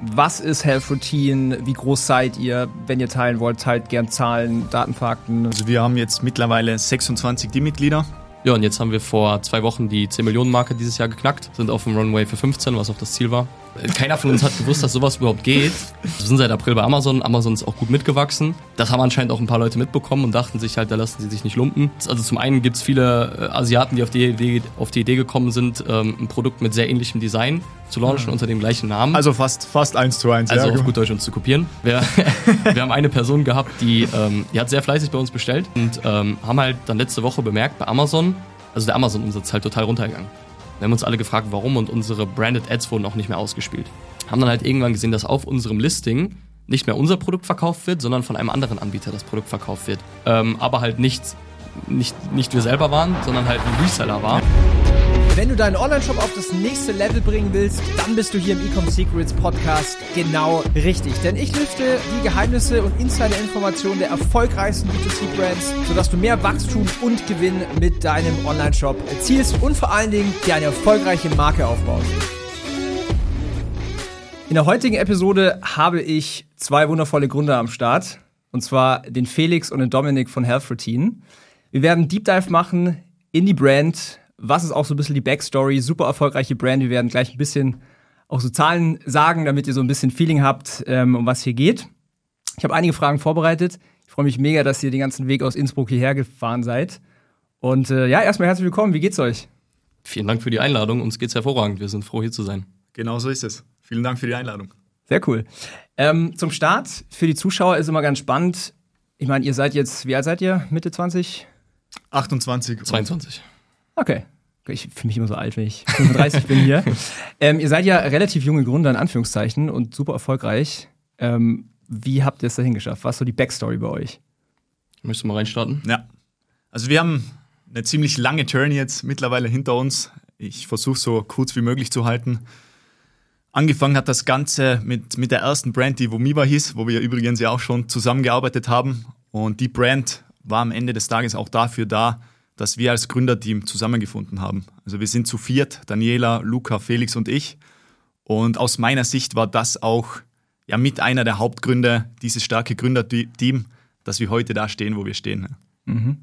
Was ist Health Routine? Wie groß seid ihr? Wenn ihr teilen wollt, teilt gern Zahlen, Datenfakten. Also wir haben jetzt mittlerweile 26 Teammitglieder. Ja, und jetzt haben wir vor zwei Wochen die 10 Millionen Marke dieses Jahr geknackt, sind auf dem Runway für 15, was auch das Ziel war. Keiner von uns hat gewusst, dass sowas überhaupt geht. Wir sind seit April bei Amazon. Amazon ist auch gut mitgewachsen. Das haben anscheinend auch ein paar Leute mitbekommen und dachten sich halt, da lassen sie sich nicht lumpen. Also zum einen gibt es viele äh, Asiaten, die auf die, Idee, auf die Idee gekommen sind, ähm, ein Produkt mit sehr ähnlichem Design zu launchen unter dem gleichen Namen. Also fast, fast eins zu eins. Also ja, auf gut Deutsch uns zu kopieren. Wir, wir haben eine Person gehabt, die, ähm, die hat sehr fleißig bei uns bestellt und ähm, haben halt dann letzte Woche bemerkt, bei Amazon, also der Amazon-Umsatz ist halt total runtergegangen. Wir haben uns alle gefragt, warum und unsere Branded Ads wurden auch nicht mehr ausgespielt. Haben dann halt irgendwann gesehen, dass auf unserem Listing nicht mehr unser Produkt verkauft wird, sondern von einem anderen Anbieter das Produkt verkauft wird. Ähm, aber halt nicht, nicht, nicht wir selber waren, sondern halt ein Reseller war. Wenn du deinen Online-Shop auf das nächste Level bringen willst, dann bist du hier im Ecom Secrets Podcast genau richtig. Denn ich lüfte die Geheimnisse und Insider-Informationen der erfolgreichsten B2C-Brands, sodass du mehr Wachstum und Gewinn mit deinem Online-Shop erzielst und vor allen Dingen dir eine erfolgreiche Marke aufbaust. In der heutigen Episode habe ich zwei wundervolle Gründer am Start. Und zwar den Felix und den Dominik von Health Routine. Wir werden Deep Dive machen in die Brand. Was ist auch so ein bisschen die Backstory? Super erfolgreiche Brand. Wir werden gleich ein bisschen auch so Zahlen sagen, damit ihr so ein bisschen Feeling habt, ähm, um was hier geht. Ich habe einige Fragen vorbereitet. Ich freue mich mega, dass ihr den ganzen Weg aus Innsbruck hierher gefahren seid. Und äh, ja, erstmal herzlich willkommen. Wie geht's euch? Vielen Dank für die Einladung. Uns geht's hervorragend. Wir sind froh, hier zu sein. Genau so ist es. Vielen Dank für die Einladung. Sehr cool. Ähm, zum Start für die Zuschauer ist immer ganz spannend. Ich meine, ihr seid jetzt, wie alt seid ihr? Mitte 20? 28. 22. Okay. Ich fühle mich immer so alt, wenn ich 35 bin hier. Ähm, ihr seid ja relativ junge Gründer, in Anführungszeichen, und super erfolgreich. Ähm, wie habt ihr es dahin geschafft? Was ist so die Backstory bei euch? Möchtest du mal reinstarten? Ja. Also wir haben eine ziemlich lange Journey jetzt mittlerweile hinter uns. Ich versuche so kurz wie möglich zu halten. Angefangen hat das Ganze mit, mit der ersten Brand, die Vomiva hieß, wo wir übrigens ja auch schon zusammengearbeitet haben. Und die Brand war am Ende des Tages auch dafür da, dass wir als Gründerteam zusammengefunden haben. Also wir sind zu viert, Daniela, Luca, Felix und ich. Und aus meiner Sicht war das auch ja mit einer der Hauptgründe, dieses starke Gründerteam, dass wir heute da stehen, wo wir stehen. Mhm.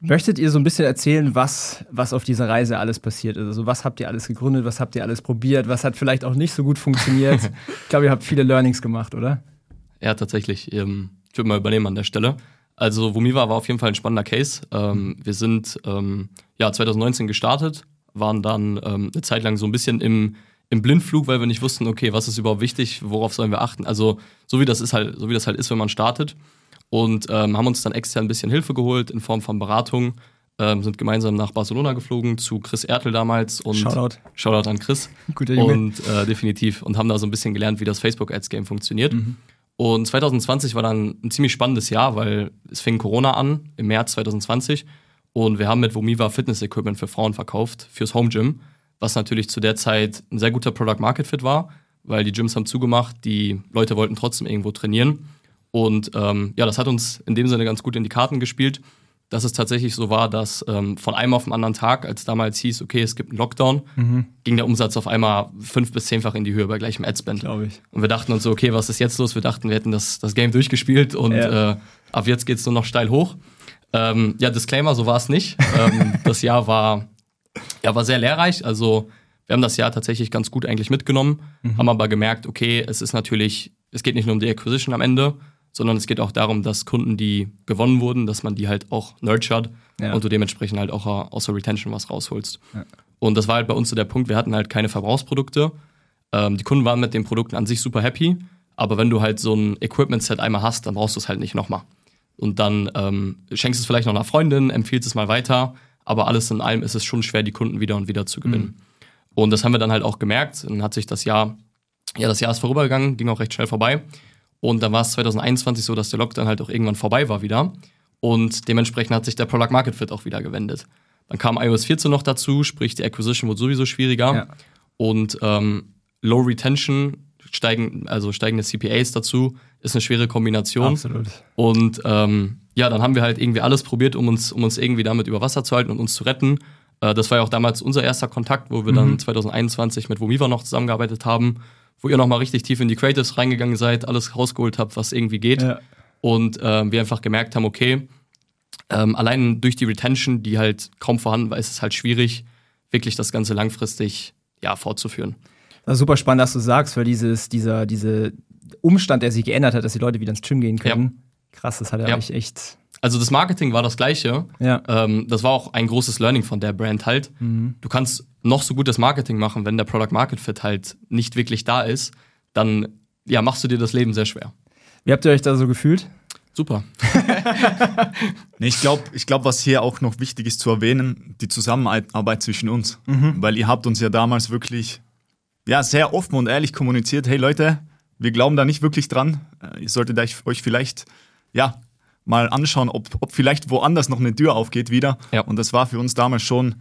Möchtet ihr so ein bisschen erzählen, was, was auf dieser Reise alles passiert ist? Also, was habt ihr alles gegründet? Was habt ihr alles probiert? Was hat vielleicht auch nicht so gut funktioniert? ich glaube, ihr habt viele Learnings gemacht, oder? Ja, tatsächlich. Ähm, ich würde mal übernehmen an der Stelle. Also, Vomiva war auf jeden Fall ein spannender Case. Ähm, wir sind ähm, ja 2019 gestartet, waren dann ähm, eine Zeit lang so ein bisschen im, im Blindflug, weil wir nicht wussten, okay, was ist überhaupt wichtig, worauf sollen wir achten? Also, so wie das ist halt, so wie das halt ist, wenn man startet und ähm, haben uns dann extern ein bisschen Hilfe geholt in Form von Beratung. Ähm, sind gemeinsam nach Barcelona geflogen zu Chris Ertel damals und Shoutout. Shoutout an Chris. Guter Junge. Und äh, definitiv und haben da so ein bisschen gelernt, wie das Facebook Ads Game funktioniert. Und 2020 war dann ein ziemlich spannendes Jahr, weil es fing Corona an im März 2020 und wir haben mit Vomiva Fitness Equipment für Frauen verkauft fürs Home Gym, was natürlich zu der Zeit ein sehr guter Product Market Fit war, weil die Gyms haben zugemacht, die Leute wollten trotzdem irgendwo trainieren. Und ähm, ja, das hat uns in dem Sinne ganz gut in die Karten gespielt, dass es tatsächlich so war, dass ähm, von einem auf den anderen Tag, als damals hieß, okay, es gibt einen Lockdown, ging der Umsatz auf einmal fünf bis zehnfach in die Höhe bei gleichem Adspend. Glaube ich. Und wir dachten uns so, okay, was ist jetzt los? Wir dachten, wir hätten das, das Game durchgespielt und Ja. äh, ab jetzt geht's nur noch steil hoch. Ähm, ja, Disclaimer, so war es nicht. ähm, das Jahr war, ja, war sehr lehrreich. Also wir haben das Jahr tatsächlich ganz gut eigentlich mitgenommen, haben aber gemerkt, okay, es ist natürlich, es geht nicht nur um die Acquisition am Ende, sondern es geht auch darum, dass Kunden, die gewonnen wurden, dass man die halt auch nurtured Ja. und du dementsprechend halt auch äh, aus der Retention was rausholst. Ja. Und das war halt bei uns so der Punkt, wir hatten halt keine Verbrauchsprodukte. Ähm, die Kunden waren mit den Produkten an sich super happy, aber wenn du halt so ein Equipment-Set einmal hast, dann brauchst du es halt nicht nochmal. Und dann ähm, schenkst du es vielleicht noch einer Freundin, empfiehlst es mal weiter, aber alles in allem ist es schon schwer, die Kunden wieder und wieder zu gewinnen. Und das haben wir dann halt auch gemerkt. Dann hat sich das Jahr, ja, das Jahr ist vorübergegangen, ging auch recht schnell vorbei. Und dann war es 2021 so, dass der Lockdown halt auch irgendwann vorbei war wieder. Und dementsprechend hat sich der Product Market Fit auch wieder gewendet. Dann kam iOS 14 noch dazu, sprich die Acquisition wurde sowieso schwieriger. Ja. Und ähm, Low Retention, steigen, also steigende CPAs dazu, ist eine schwere Kombination. Absolut. Und ähm, ja, dann haben wir halt irgendwie alles probiert, um uns, um uns irgendwie damit über Wasser zu halten und uns zu retten. Äh, das war ja auch damals unser erster Kontakt, wo wir dann 2021 mit Vomiva noch zusammengearbeitet haben, wo ihr nochmal richtig tief in die Creatives reingegangen seid, alles rausgeholt habt, was irgendwie geht. Ja. Und ähm, wir einfach gemerkt haben, okay, ähm, allein durch die Retention, die halt kaum vorhanden war, ist es halt schwierig, wirklich das Ganze langfristig ja, fortzuführen. Das ist super spannend, dass du sagst, weil dieses, dieser, diese Umstand, der sich geändert hat, dass die Leute wieder ins Gym gehen können. Krass, das hat ja, Ja. eigentlich echt. Also das Marketing war das gleiche. Ja. Ähm, das war auch ein großes Learning von der Brand halt. Du kannst noch so gutes Marketing machen, wenn der Product Market Fit halt nicht wirklich da ist, dann ja, machst du dir das Leben sehr schwer. Wie habt ihr euch da so gefühlt? Super. Nee, ich glaube, ich glaub, was hier auch noch wichtig ist zu erwähnen, die Zusammenarbeit zwischen uns. Weil ihr habt uns ja damals wirklich ja, sehr offen und ehrlich kommuniziert, hey Leute, wir glauben da nicht wirklich dran. Äh, Ihr solltet euch euch vielleicht ja, mal anschauen, ob, ob vielleicht woanders noch eine Tür aufgeht wieder. Ja. Und das war für uns damals schon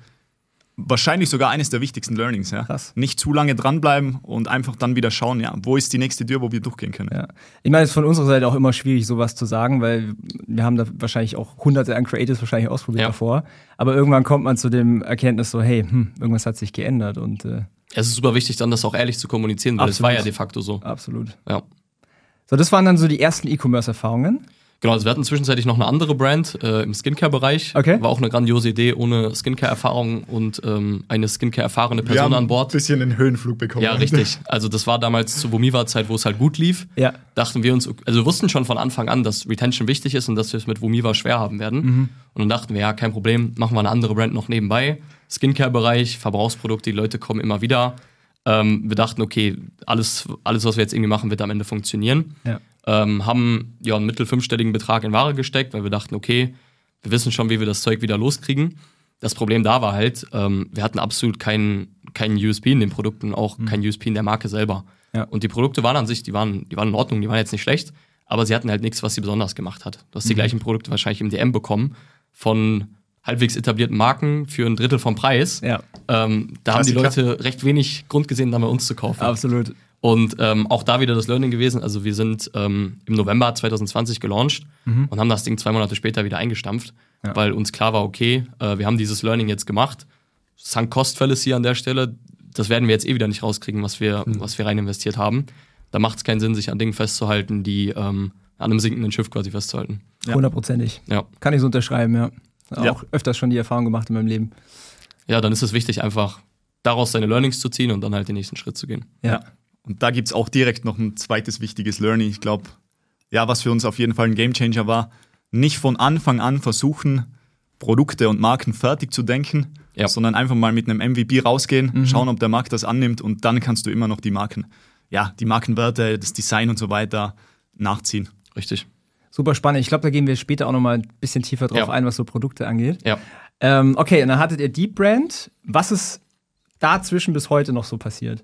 wahrscheinlich sogar eines der wichtigsten Learnings. Ja. Krass. Nicht zu lange dranbleiben und einfach dann wieder schauen, ja, wo ist die nächste Tür, wo wir durchgehen können. Ja. Ich meine, es ist von unserer Seite auch immer schwierig, sowas zu sagen, weil wir haben da wahrscheinlich auch hunderte an Creatives wahrscheinlich ausprobiert Ja. davor. Aber irgendwann kommt man zu dem Erkenntnis so, hey, hm, irgendwas hat sich geändert und äh, Es ist super wichtig, dann das auch ehrlich zu kommunizieren, weil es Absolut. war ja de facto so. absolut. Ja. So, das waren dann so die ersten E-Commerce-Erfahrungen. Genau, also wir hatten zwischenzeitlich noch eine andere Brand äh, im Skincare-Bereich. Okay. War auch eine grandiose Idee, ohne Skincare-Erfahrung und ähm, eine Skincare-erfahrene Wir Person haben an ein Bord. bisschen einen Höhenflug bekommen. Ja, richtig. Also das war damals zur Vomiva-Zeit, wo es halt gut lief. Ja. Dachten wir uns, also wir wussten schon von Anfang an, dass Retention wichtig ist und dass wir es mit Vomiva schwer haben werden. Mhm. Und dann dachten wir, ja, kein Problem, machen wir eine andere Brand noch nebenbei. Skincare-Bereich, Verbrauchsprodukte, die Leute kommen immer wieder. Ähm, wir dachten, okay, alles, alles, was wir jetzt irgendwie machen, wird am Ende funktionieren. Ja. Ähm, haben ja einen mittel fünfstelligen Betrag in Ware gesteckt, weil wir dachten, okay, wir wissen schon, wie wir das Zeug wieder loskriegen. Das Problem da war halt, ähm, wir hatten absolut keinen keinen USP in den Produkten, auch kein USP in der Marke selber. Ja. Und die Produkte waren an sich, die waren, die waren in Ordnung, die waren jetzt nicht schlecht, aber sie hatten halt nichts, was sie besonders gemacht hat. Du hast die gleichen Produkte wahrscheinlich im DM bekommen von halbwegs etablierten Marken für ein Drittel vom Preis. Ja, Ähm, da haben die Klassiker. Leute recht wenig Grund gesehen, dann bei uns zu kaufen. absolut. Und ähm, auch da wieder das Learning gewesen. Also wir sind ähm, im November 2020 gelauncht und haben das Ding zwei Monate später wieder eingestampft, Ja. weil uns klar war, okay, äh, wir haben dieses Learning jetzt gemacht. Sunk Cost Fallacy an der Stelle, das werden wir jetzt eh wieder nicht rauskriegen, was wir, was wir rein investiert haben. Da macht es keinen Sinn, sich an Dingen festzuhalten, die ähm, an einem sinkenden Schiff quasi festzuhalten. Ja. Hundertprozentig. Ja. Kann ich so unterschreiben, ja. Ja. Auch öfters schon die Erfahrung gemacht in meinem Leben. ja, dann ist es wichtig, einfach daraus seine Learnings zu ziehen und dann halt den nächsten Schritt zu gehen. Ja. Und da gibt es auch direkt noch ein zweites wichtiges Learning. Ich glaube, ja, was für uns auf jeden Fall ein Gamechanger war, nicht von Anfang an versuchen, Produkte und Marken fertig zu denken, Ja. sondern einfach mal mit einem MVP rausgehen, schauen, ob der Markt das annimmt und dann kannst du immer noch die Marken, ja, die Markenwerte, das Design und so weiter nachziehen. Richtig. Super spannend. Ich glaube, da gehen wir später auch noch mal ein bisschen tiefer drauf Ja. ein, was so Produkte angeht. Ja. Ähm, okay, und dann hattet ihr Deep Brand. Was ist dazwischen bis heute noch so passiert?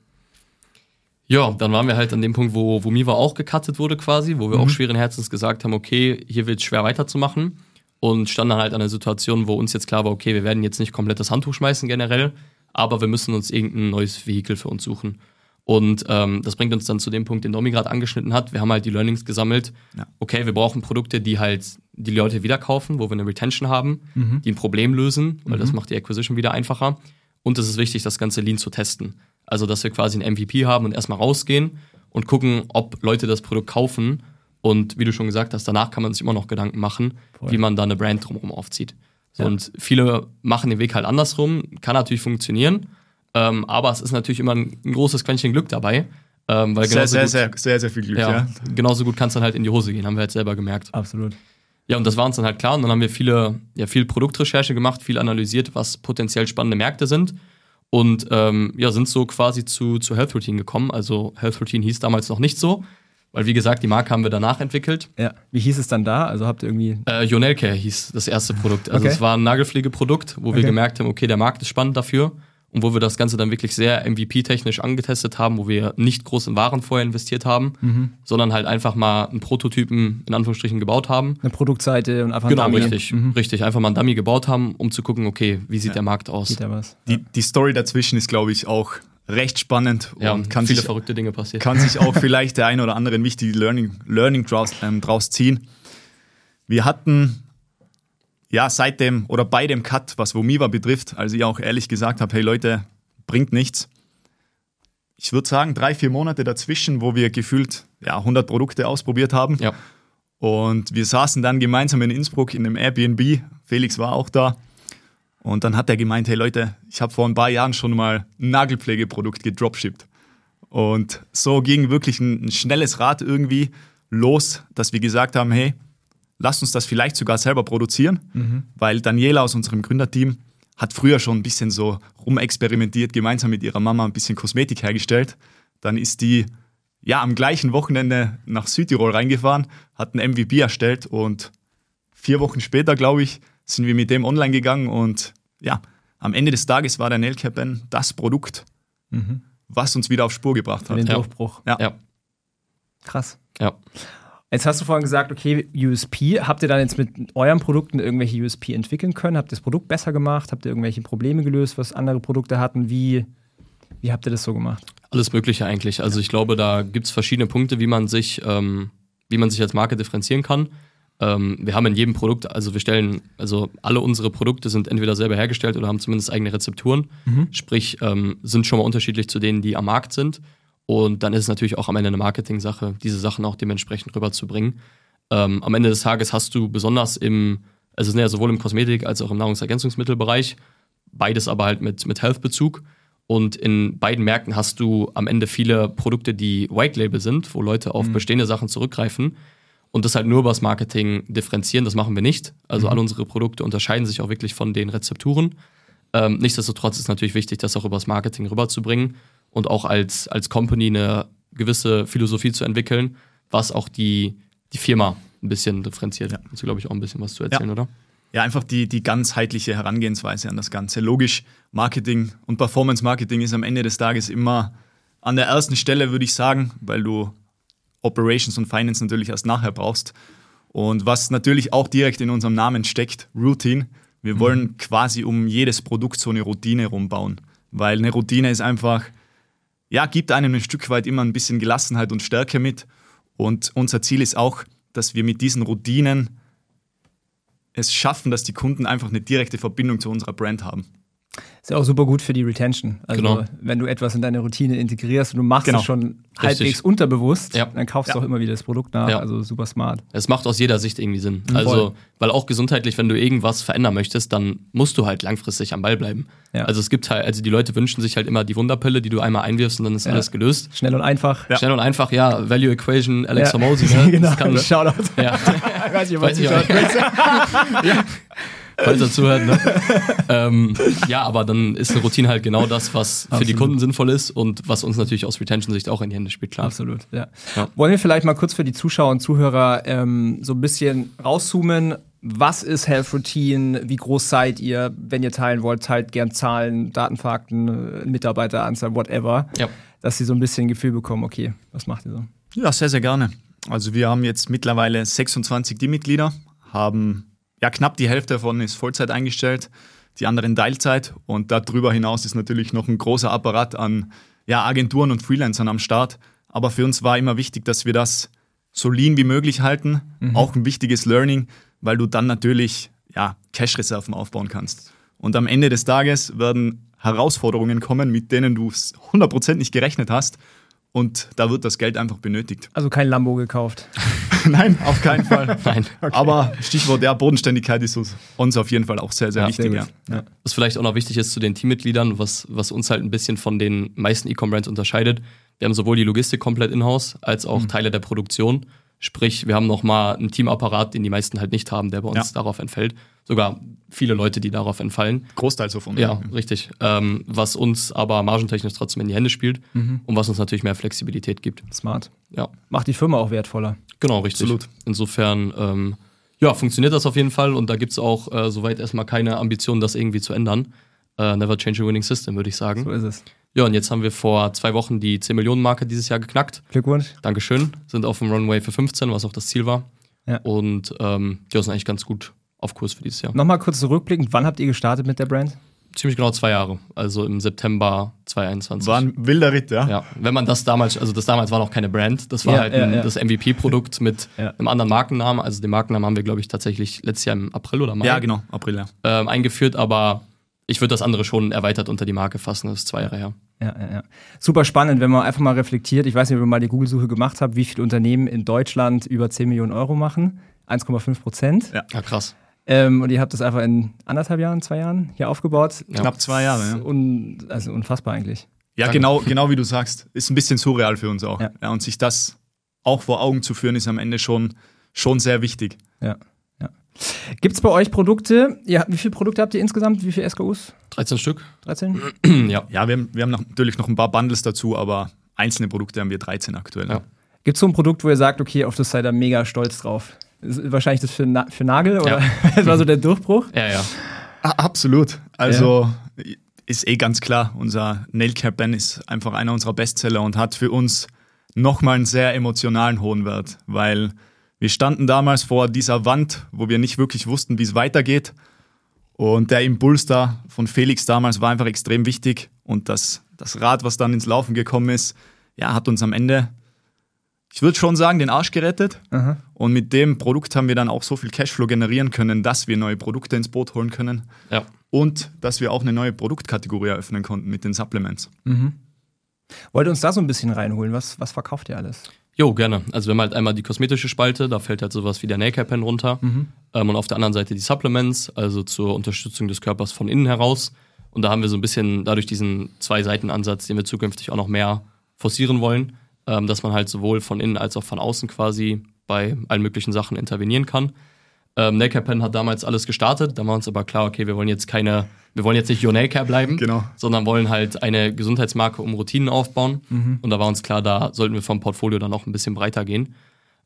Ja, dann waren wir halt an dem Punkt, wo, wo Miva auch gecuttet wurde quasi, wo wir auch schweren Herzens gesagt haben, okay, hier wird es schwer weiterzumachen und standen dann halt an einer Situation, wo uns jetzt klar war, okay, wir werden jetzt nicht komplett das Handtuch schmeißen generell, aber wir müssen uns irgendein neues Vehikel für uns suchen. Und ähm, das bringt uns dann zu dem Punkt, den Domi gerade angeschnitten hat. Wir haben halt die Learnings gesammelt. Ja. Okay, wir brauchen Produkte, die halt die Leute wieder kaufen, wo wir eine Retention haben, die ein Problem lösen, weil das macht die Acquisition wieder einfacher. Und es ist wichtig, das ganze Lean zu testen. Also, dass wir quasi ein MVP haben und erstmal rausgehen und gucken, ob Leute das Produkt kaufen. Und wie du schon gesagt hast, danach kann man sich immer noch Gedanken machen, Voll. wie man da eine Brand drumherum aufzieht. So, Ja. Und viele machen den Weg halt andersrum, kann natürlich funktionieren, ähm, aber es ist natürlich immer ein, ein großes Quäntchen Glück dabei. Ähm, weil Sehr, sehr, gut, sehr, sehr, sehr viel Glück, ja, ja. genauso gut kann es dann halt in die Hose gehen, haben wir halt selber gemerkt. Absolut. Ja, und das war uns dann halt klar. Und dann haben wir viele, ja, viel Produktrecherche gemacht, viel analysiert, was potenziell spannende Märkte sind. Und ähm, ja, sind so quasi zu, zu Health Routine gekommen. Also Health Routine hieß damals noch nicht so, weil wie gesagt, die Marke haben wir danach entwickelt. Ja. Wie hieß es dann da? Also habt ihr irgendwie. Äh, Jonel Care hieß das erste Produkt. Also Okay. es war ein Nagelpflegeprodukt, wo wir Okay. gemerkt haben, okay, der Markt ist spannend dafür. Und wo wir das Ganze dann wirklich sehr MVP-technisch angetestet haben, wo wir nicht groß in Waren vorher investiert haben, Mhm. sondern halt einfach mal einen Prototypen in Anführungsstrichen gebaut haben. Eine Produktseite und einfach Genau, ein Dummy. richtig. Mhm. Richtig. Einfach mal einen Dummy gebaut haben, um zu gucken, okay, wie sieht der Markt aus? Geht da was? Die, die Story dazwischen ist, glaube ich, auch recht spannend Ja, und kann viele sich, verrückte Dinge passiert. kann sich auch vielleicht der ein oder andere ein wichtiges Learning, Learning draus, ähm, draus ziehen. Wir hatten ja seit dem oder bei dem Cut, was Vomiva betrifft, als ich auch ehrlich gesagt habe, hey Leute, bringt nichts, ich würde sagen, drei, vier Monate dazwischen, wo wir gefühlt ja, 100 Produkte ausprobiert haben. Ja. Und wir saßen dann gemeinsam in Innsbruck in einem Airbnb. Felix war auch da. Und dann hat er gemeint, hey Leute, ich habe vor ein paar Jahren schon mal ein Nagelpflegeprodukt gedropshippt. Und so ging wirklich ein, ein schnelles Rad irgendwie los, dass wir gesagt haben, hey, lasst uns das vielleicht sogar selber produzieren, mhm. weil Daniela aus unserem Gründerteam hat früher schon ein bisschen so rumexperimentiert, gemeinsam mit ihrer Mama ein bisschen Kosmetik hergestellt. Dann ist die ja am gleichen Wochenende nach Südtirol reingefahren, hat ein MVP erstellt und vier Wochen später, glaube ich, sind wir mit dem online gegangen und ja, am Ende des Tages war der Nailcare Pen das Produkt, mhm. was uns wieder auf Spur gebracht hat. Den Durchbruch. Ja. ja. Krass. Ja. Jetzt hast du vorhin gesagt, okay, USP. Habt ihr dann jetzt mit euren Produkten irgendwelche USP entwickeln können? Habt ihr das Produkt besser gemacht? Habt ihr irgendwelche Probleme gelöst, was andere Produkte hatten? Wie, wie habt ihr das so gemacht? Alles Mögliche eigentlich. Also ich glaube, da gibt es verschiedene Punkte, wie man sich, ähm, wie man sich als Marke differenzieren kann. Ähm, wir haben in jedem Produkt, also wir stellen, also alle unsere Produkte sind entweder selber hergestellt oder haben zumindest eigene Rezepturen. Mhm. Sprich, ähm, sind schon mal unterschiedlich zu denen, die am Markt sind. Und dann ist es natürlich auch am Ende eine Marketing-Sache, diese Sachen auch dementsprechend rüberzubringen. Ähm, am Ende des Tages hast du besonders im, also sind ja sowohl im Kosmetik- als auch im Nahrungsergänzungsmittelbereich, beides aber halt mit, mit Health-Bezug. Und in beiden Märkten hast du am Ende viele Produkte, die White Label sind, wo Leute auf mhm. bestehende Sachen zurückgreifen und das halt nur übers Marketing differenzieren. Das machen wir nicht. Also mhm. alle unsere Produkte unterscheiden sich auch wirklich von den Rezepturen. Ähm, nichtsdestotrotz ist natürlich wichtig, das auch übers Marketing rüberzubringen und auch als, als Company eine gewisse Philosophie zu entwickeln, was auch die, die Firma ein bisschen differenziert. Ja. Dazu glaube ich auch ein bisschen was zu erzählen, ja. oder? Ja, einfach die, die ganzheitliche Herangehensweise an das Ganze. Logisch, Marketing und Performance Marketing ist am Ende des Tages immer an der ersten Stelle, würde ich sagen, weil du Operations und Finance natürlich erst nachher brauchst. Und was natürlich auch direkt in unserem Namen steckt, Routine. Wir mhm. wollen quasi um jedes Produkt so eine Routine rumbauen, weil eine Routine ist einfach ja, gibt einem ein Stück weit immer ein bisschen Gelassenheit und Stärke mit. Und unser Ziel ist auch, dass wir mit diesen Routinen es schaffen, dass die Kunden einfach eine direkte Verbindung zu unserer Brand haben. Ist ja auch super gut für die Retention. Also genau. wenn du etwas in deine Routine integrierst und du machst genau. es schon Richtig. halbwegs unterbewusst, ja. dann kaufst ja. du auch immer wieder das Produkt nach. Ja. Also super smart. Es macht aus jeder Sicht irgendwie Sinn. Mhm. Also, weil auch gesundheitlich, wenn du irgendwas verändern möchtest, dann musst du halt langfristig am Ball bleiben. Also es gibt halt, also die Leute wünschen sich halt immer die Wunderpille, die du einmal einwirfst und dann ist alles gelöst. Schnell und einfach. Schnell und einfach, ja. Value Equation, Alex ja. Hormozy. Ne? genau, kann, Shoutout. Ja. ich weiß nicht, was ich ja falls er zuhört. Ne? ähm, ja, aber dann ist eine Routine halt genau das, was Absolut. für die Kunden sinnvoll ist und was uns natürlich aus Retention-Sicht auch in die Hände spielt, klar. Absolut, ja. ja. Wollen wir vielleicht mal kurz für die Zuschauer und Zuhörer ähm, so ein bisschen rauszoomen? Was ist Health Routine? Wie groß seid ihr? Wenn ihr teilen wollt, teilt gern Zahlen, Datenfakten, Mitarbeiteranzahl, whatever. Ja. Dass sie so ein bisschen ein Gefühl bekommen, okay, was macht ihr so? Ja, sehr, sehr gerne. Also wir haben jetzt mittlerweile 26 Die-Mitglieder, haben ja, knapp die Hälfte davon ist Vollzeit eingestellt, die anderen Teilzeit. Und darüber hinaus ist natürlich noch ein großer Apparat an ja, Agenturen und Freelancern am Start. Aber für uns war immer wichtig, dass wir das so lean wie möglich halten. Mhm. Auch ein wichtiges Learning, weil du dann natürlich ja, Cash-Reserven aufbauen kannst. Und am Ende des Tages werden Herausforderungen kommen, mit denen du 100% nicht gerechnet hast. Und da wird das Geld einfach benötigt. Also kein Lambo gekauft. Nein, auf keinen Fall. Nein. Okay. Aber Stichwort der Bodenständigkeit ist uns auf jeden Fall auch sehr, sehr ja, wichtig. Sehr ja. Ja. Was vielleicht auch noch wichtig ist zu den Teammitgliedern, was, was uns halt ein bisschen von den meisten E-Com-Brands unterscheidet. Wir haben sowohl die Logistik komplett in-house als auch mhm. Teile der Produktion. Sprich, wir haben nochmal einen Teamapparat, den die meisten halt nicht haben, der bei uns ja. darauf entfällt. Sogar viele Leute, die darauf entfallen. Großteils von Ja, richtig. Ähm, was uns aber margentechnisch trotzdem in die Hände spielt mhm. und was uns natürlich mehr Flexibilität gibt. Smart. Ja. Macht die Firma auch wertvoller. Genau, richtig. Absolut. Insofern, ähm, ja, funktioniert das auf jeden Fall und da gibt es auch äh, soweit erstmal keine Ambition, das irgendwie zu ändern. Uh, never change a winning system, würde ich sagen. So ist es. Ja, und jetzt haben wir vor zwei Wochen die 10 Millionen Marke dieses Jahr geknackt. Glückwunsch. Dankeschön. Sind auf dem Runway für 15, was auch das Ziel war. Ja. Und ähm, ja, sind eigentlich ganz gut auf Kurs für dieses Jahr. Nochmal kurz zurückblickend, wann habt ihr gestartet mit der Brand? Ziemlich genau zwei Jahre, also im September 2021. War ein wilder Ritt, ja. Ja, wenn man das damals, also das damals war noch keine Brand, das war ja, halt ein, ja, das MVP-Produkt mit einem anderen Markennamen. Also den Markennamen haben wir, glaube ich, tatsächlich letztes Jahr im April oder Mai. Ja, genau, April, ja. Ähm, eingeführt, aber ich würde das andere schon erweitert unter die Marke fassen, das ist zwei Jahre her. Ja, ja, ja. Super spannend, wenn man einfach mal reflektiert. Ich weiß nicht, ob ihr mal die Google-Suche gemacht habt, wie viele Unternehmen in Deutschland über 10 Millionen Euro machen. 1,5 Prozent. Ja. Ja, krass. Ähm, und ihr habt das einfach in anderthalb Jahren, zwei Jahren hier aufgebaut. Ja. Knapp zwei Jahre, ja. Un also unfassbar eigentlich. Ja, Danke. genau, genau wie du sagst. Ist ein bisschen surreal für uns auch. Ja. Ja. und sich das auch vor Augen zu führen, ist am Ende schon, schon sehr wichtig. Ja. Ja. Gibt es bei euch Produkte? Ja, wie viele Produkte habt ihr insgesamt? Wie viele SKUs? 13 Stück? 13? ja. Ja, wir haben, wir haben natürlich noch ein paar Bundles dazu, aber einzelne Produkte haben wir 13 aktuell. Ja. Gibt es so ein Produkt, wo ihr sagt, okay, auf das seid ihr mega stolz drauf? Ist wahrscheinlich das für, Na für Nagel oder das war so der Durchbruch? Ja, ja. Absolut. Also ist eh ganz klar, unser Nail Care Pen ist einfach einer unserer Bestseller und hat für uns nochmal einen sehr emotionalen hohen Wert, weil wir standen damals vor dieser Wand, wo wir nicht wirklich wussten, wie es weitergeht. Und der Impuls da von Felix damals war einfach extrem wichtig. Und das, das Rad, was dann ins Laufen gekommen ist, ja, hat uns am Ende, ich würde schon sagen, den Arsch gerettet. Aha. Und mit dem Produkt haben wir dann auch so viel Cashflow generieren können, dass wir neue Produkte ins Boot holen können ja. und dass wir auch eine neue Produktkategorie eröffnen konnten mit den Supplements. Wollt ihr uns da so ein bisschen reinholen? Was, was verkauft ihr alles? Jo, gerne. Also wir haben halt einmal die kosmetische Spalte, da fällt halt sowas wie der Nailcare Pen runter. Ähm, und auf der anderen Seite die Supplements, also zur Unterstützung des Körpers von innen heraus. Und da haben wir so ein bisschen dadurch diesen Zwei-Seiten-Ansatz, den wir zukünftig auch noch mehr forcieren wollen, ähm, dass man halt sowohl von innen als auch von außen quasi bei allen möglichen Sachen intervenieren kann. Ähm, Nailcare Pen hat damals alles gestartet, da war uns aber klar, okay, wir wollen jetzt keine, wir wollen jetzt nicht Your Nailcare bleiben, Genau. sondern wollen halt eine Gesundheitsmarke um Routinen aufbauen. Und da war uns klar, da sollten wir vom Portfolio dann noch ein bisschen breiter gehen.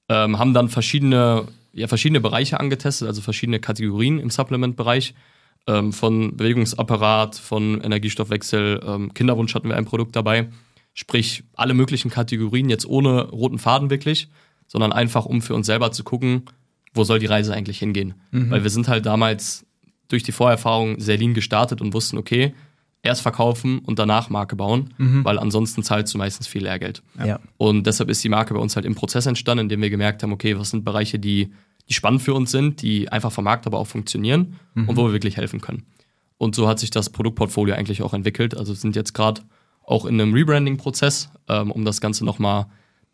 Ähm, haben dann verschiedene, ja, verschiedene Bereiche angetestet, also verschiedene Kategorien im Supplement-Bereich. Ähm, von Bewegungsapparat, von Energiestoffwechsel, ähm, Kinderwunsch hatten wir ein Produkt dabei. Sprich, alle möglichen Kategorien, jetzt ohne roten Faden wirklich, sondern einfach, um für uns selber zu gucken, wo soll die Reise eigentlich hingehen. Weil wir sind halt damals durch die Vorerfahrung sehr lean gestartet und wussten, okay, erst verkaufen und danach Marke bauen, weil ansonsten zahlst du meistens viel Lehrgeld. Ja. Und deshalb ist die Marke bei uns halt im Prozess entstanden, indem wir gemerkt haben, okay, was sind Bereiche, die, die spannend für uns sind, die einfach vom Markt aber auch funktionieren und wo wir wirklich helfen können. Und so hat sich das Produktportfolio eigentlich auch entwickelt. Also sind jetzt gerade auch in einem Rebranding-Prozess, ähm, um das Ganze nochmal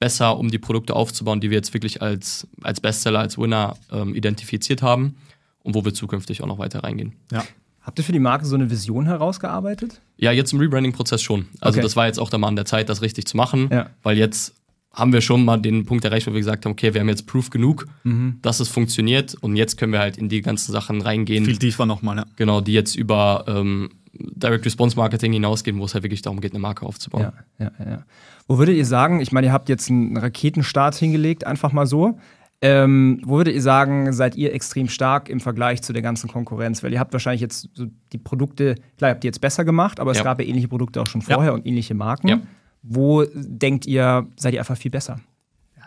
besser, um die Produkte aufzubauen, die wir jetzt wirklich als, als Bestseller, als Winner ähm, identifiziert haben und wo wir zukünftig auch noch weiter reingehen. Ja. Habt ihr für die Marke so eine Vision herausgearbeitet? Ja, jetzt im Rebranding-Prozess schon. Also Okay. das war jetzt auch der Mann der Zeit, das richtig zu machen, Ja. weil jetzt haben wir schon mal den Punkt erreicht, wo wir gesagt haben, okay, wir haben jetzt Proof genug, Mhm. dass es funktioniert und jetzt können wir halt in die ganzen Sachen reingehen, Viel tiefer nochmal. Ja. genau, die jetzt über ähm, Direct Response Marketing hinausgehen, wo es halt wirklich darum geht, eine Marke aufzubauen. Ja, ja, ja. Wo würdet ihr sagen, ich meine, ihr habt jetzt einen Raketenstart hingelegt, einfach mal so. Ähm, wo würdet ihr sagen, seid ihr extrem stark im Vergleich zu der ganzen Konkurrenz? Weil ihr habt wahrscheinlich jetzt so die Produkte, klar, habt ihr jetzt besser gemacht, aber es Ja. gab ja ähnliche Produkte auch schon vorher und ähnliche Marken. Ja. Wo denkt ihr, seid ihr einfach viel besser?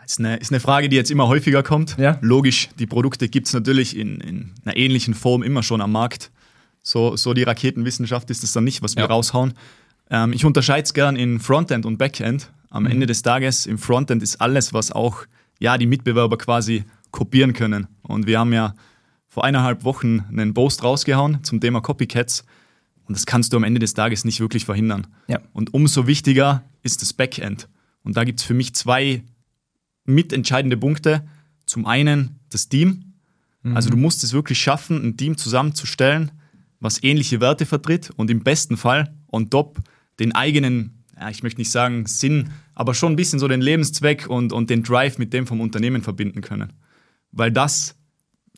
Ist, eine, ist eine Frage, die jetzt immer häufiger kommt. Ja. Logisch, die Produkte gibt es natürlich in, in einer ähnlichen Form immer schon am Markt. So, so die Raketenwissenschaft ist es dann nicht, was wir Ja. raushauen. Ähm, ich unterscheide es gern in Frontend und Backend. Am Ende des Tages im Frontend ist alles, was auch ja, die Mitbewerber quasi kopieren können. Und wir haben ja vor eineinhalb Wochen einen Post rausgehauen zum Thema Copycats. Und das kannst du am Ende des Tages nicht wirklich verhindern. Ja. Und umso wichtiger ist das Backend. Und da gibt es für mich zwei mitentscheidende Punkte. Zum einen das Team. Also du musst es wirklich schaffen, ein Team zusammenzustellen, was ähnliche Werte vertritt und im besten Fall on top den eigenen, ja, ich möchte nicht sagen Sinn, aber schon ein bisschen so den Lebenszweck und, und den Drive mit dem vom Unternehmen verbinden können. Weil das,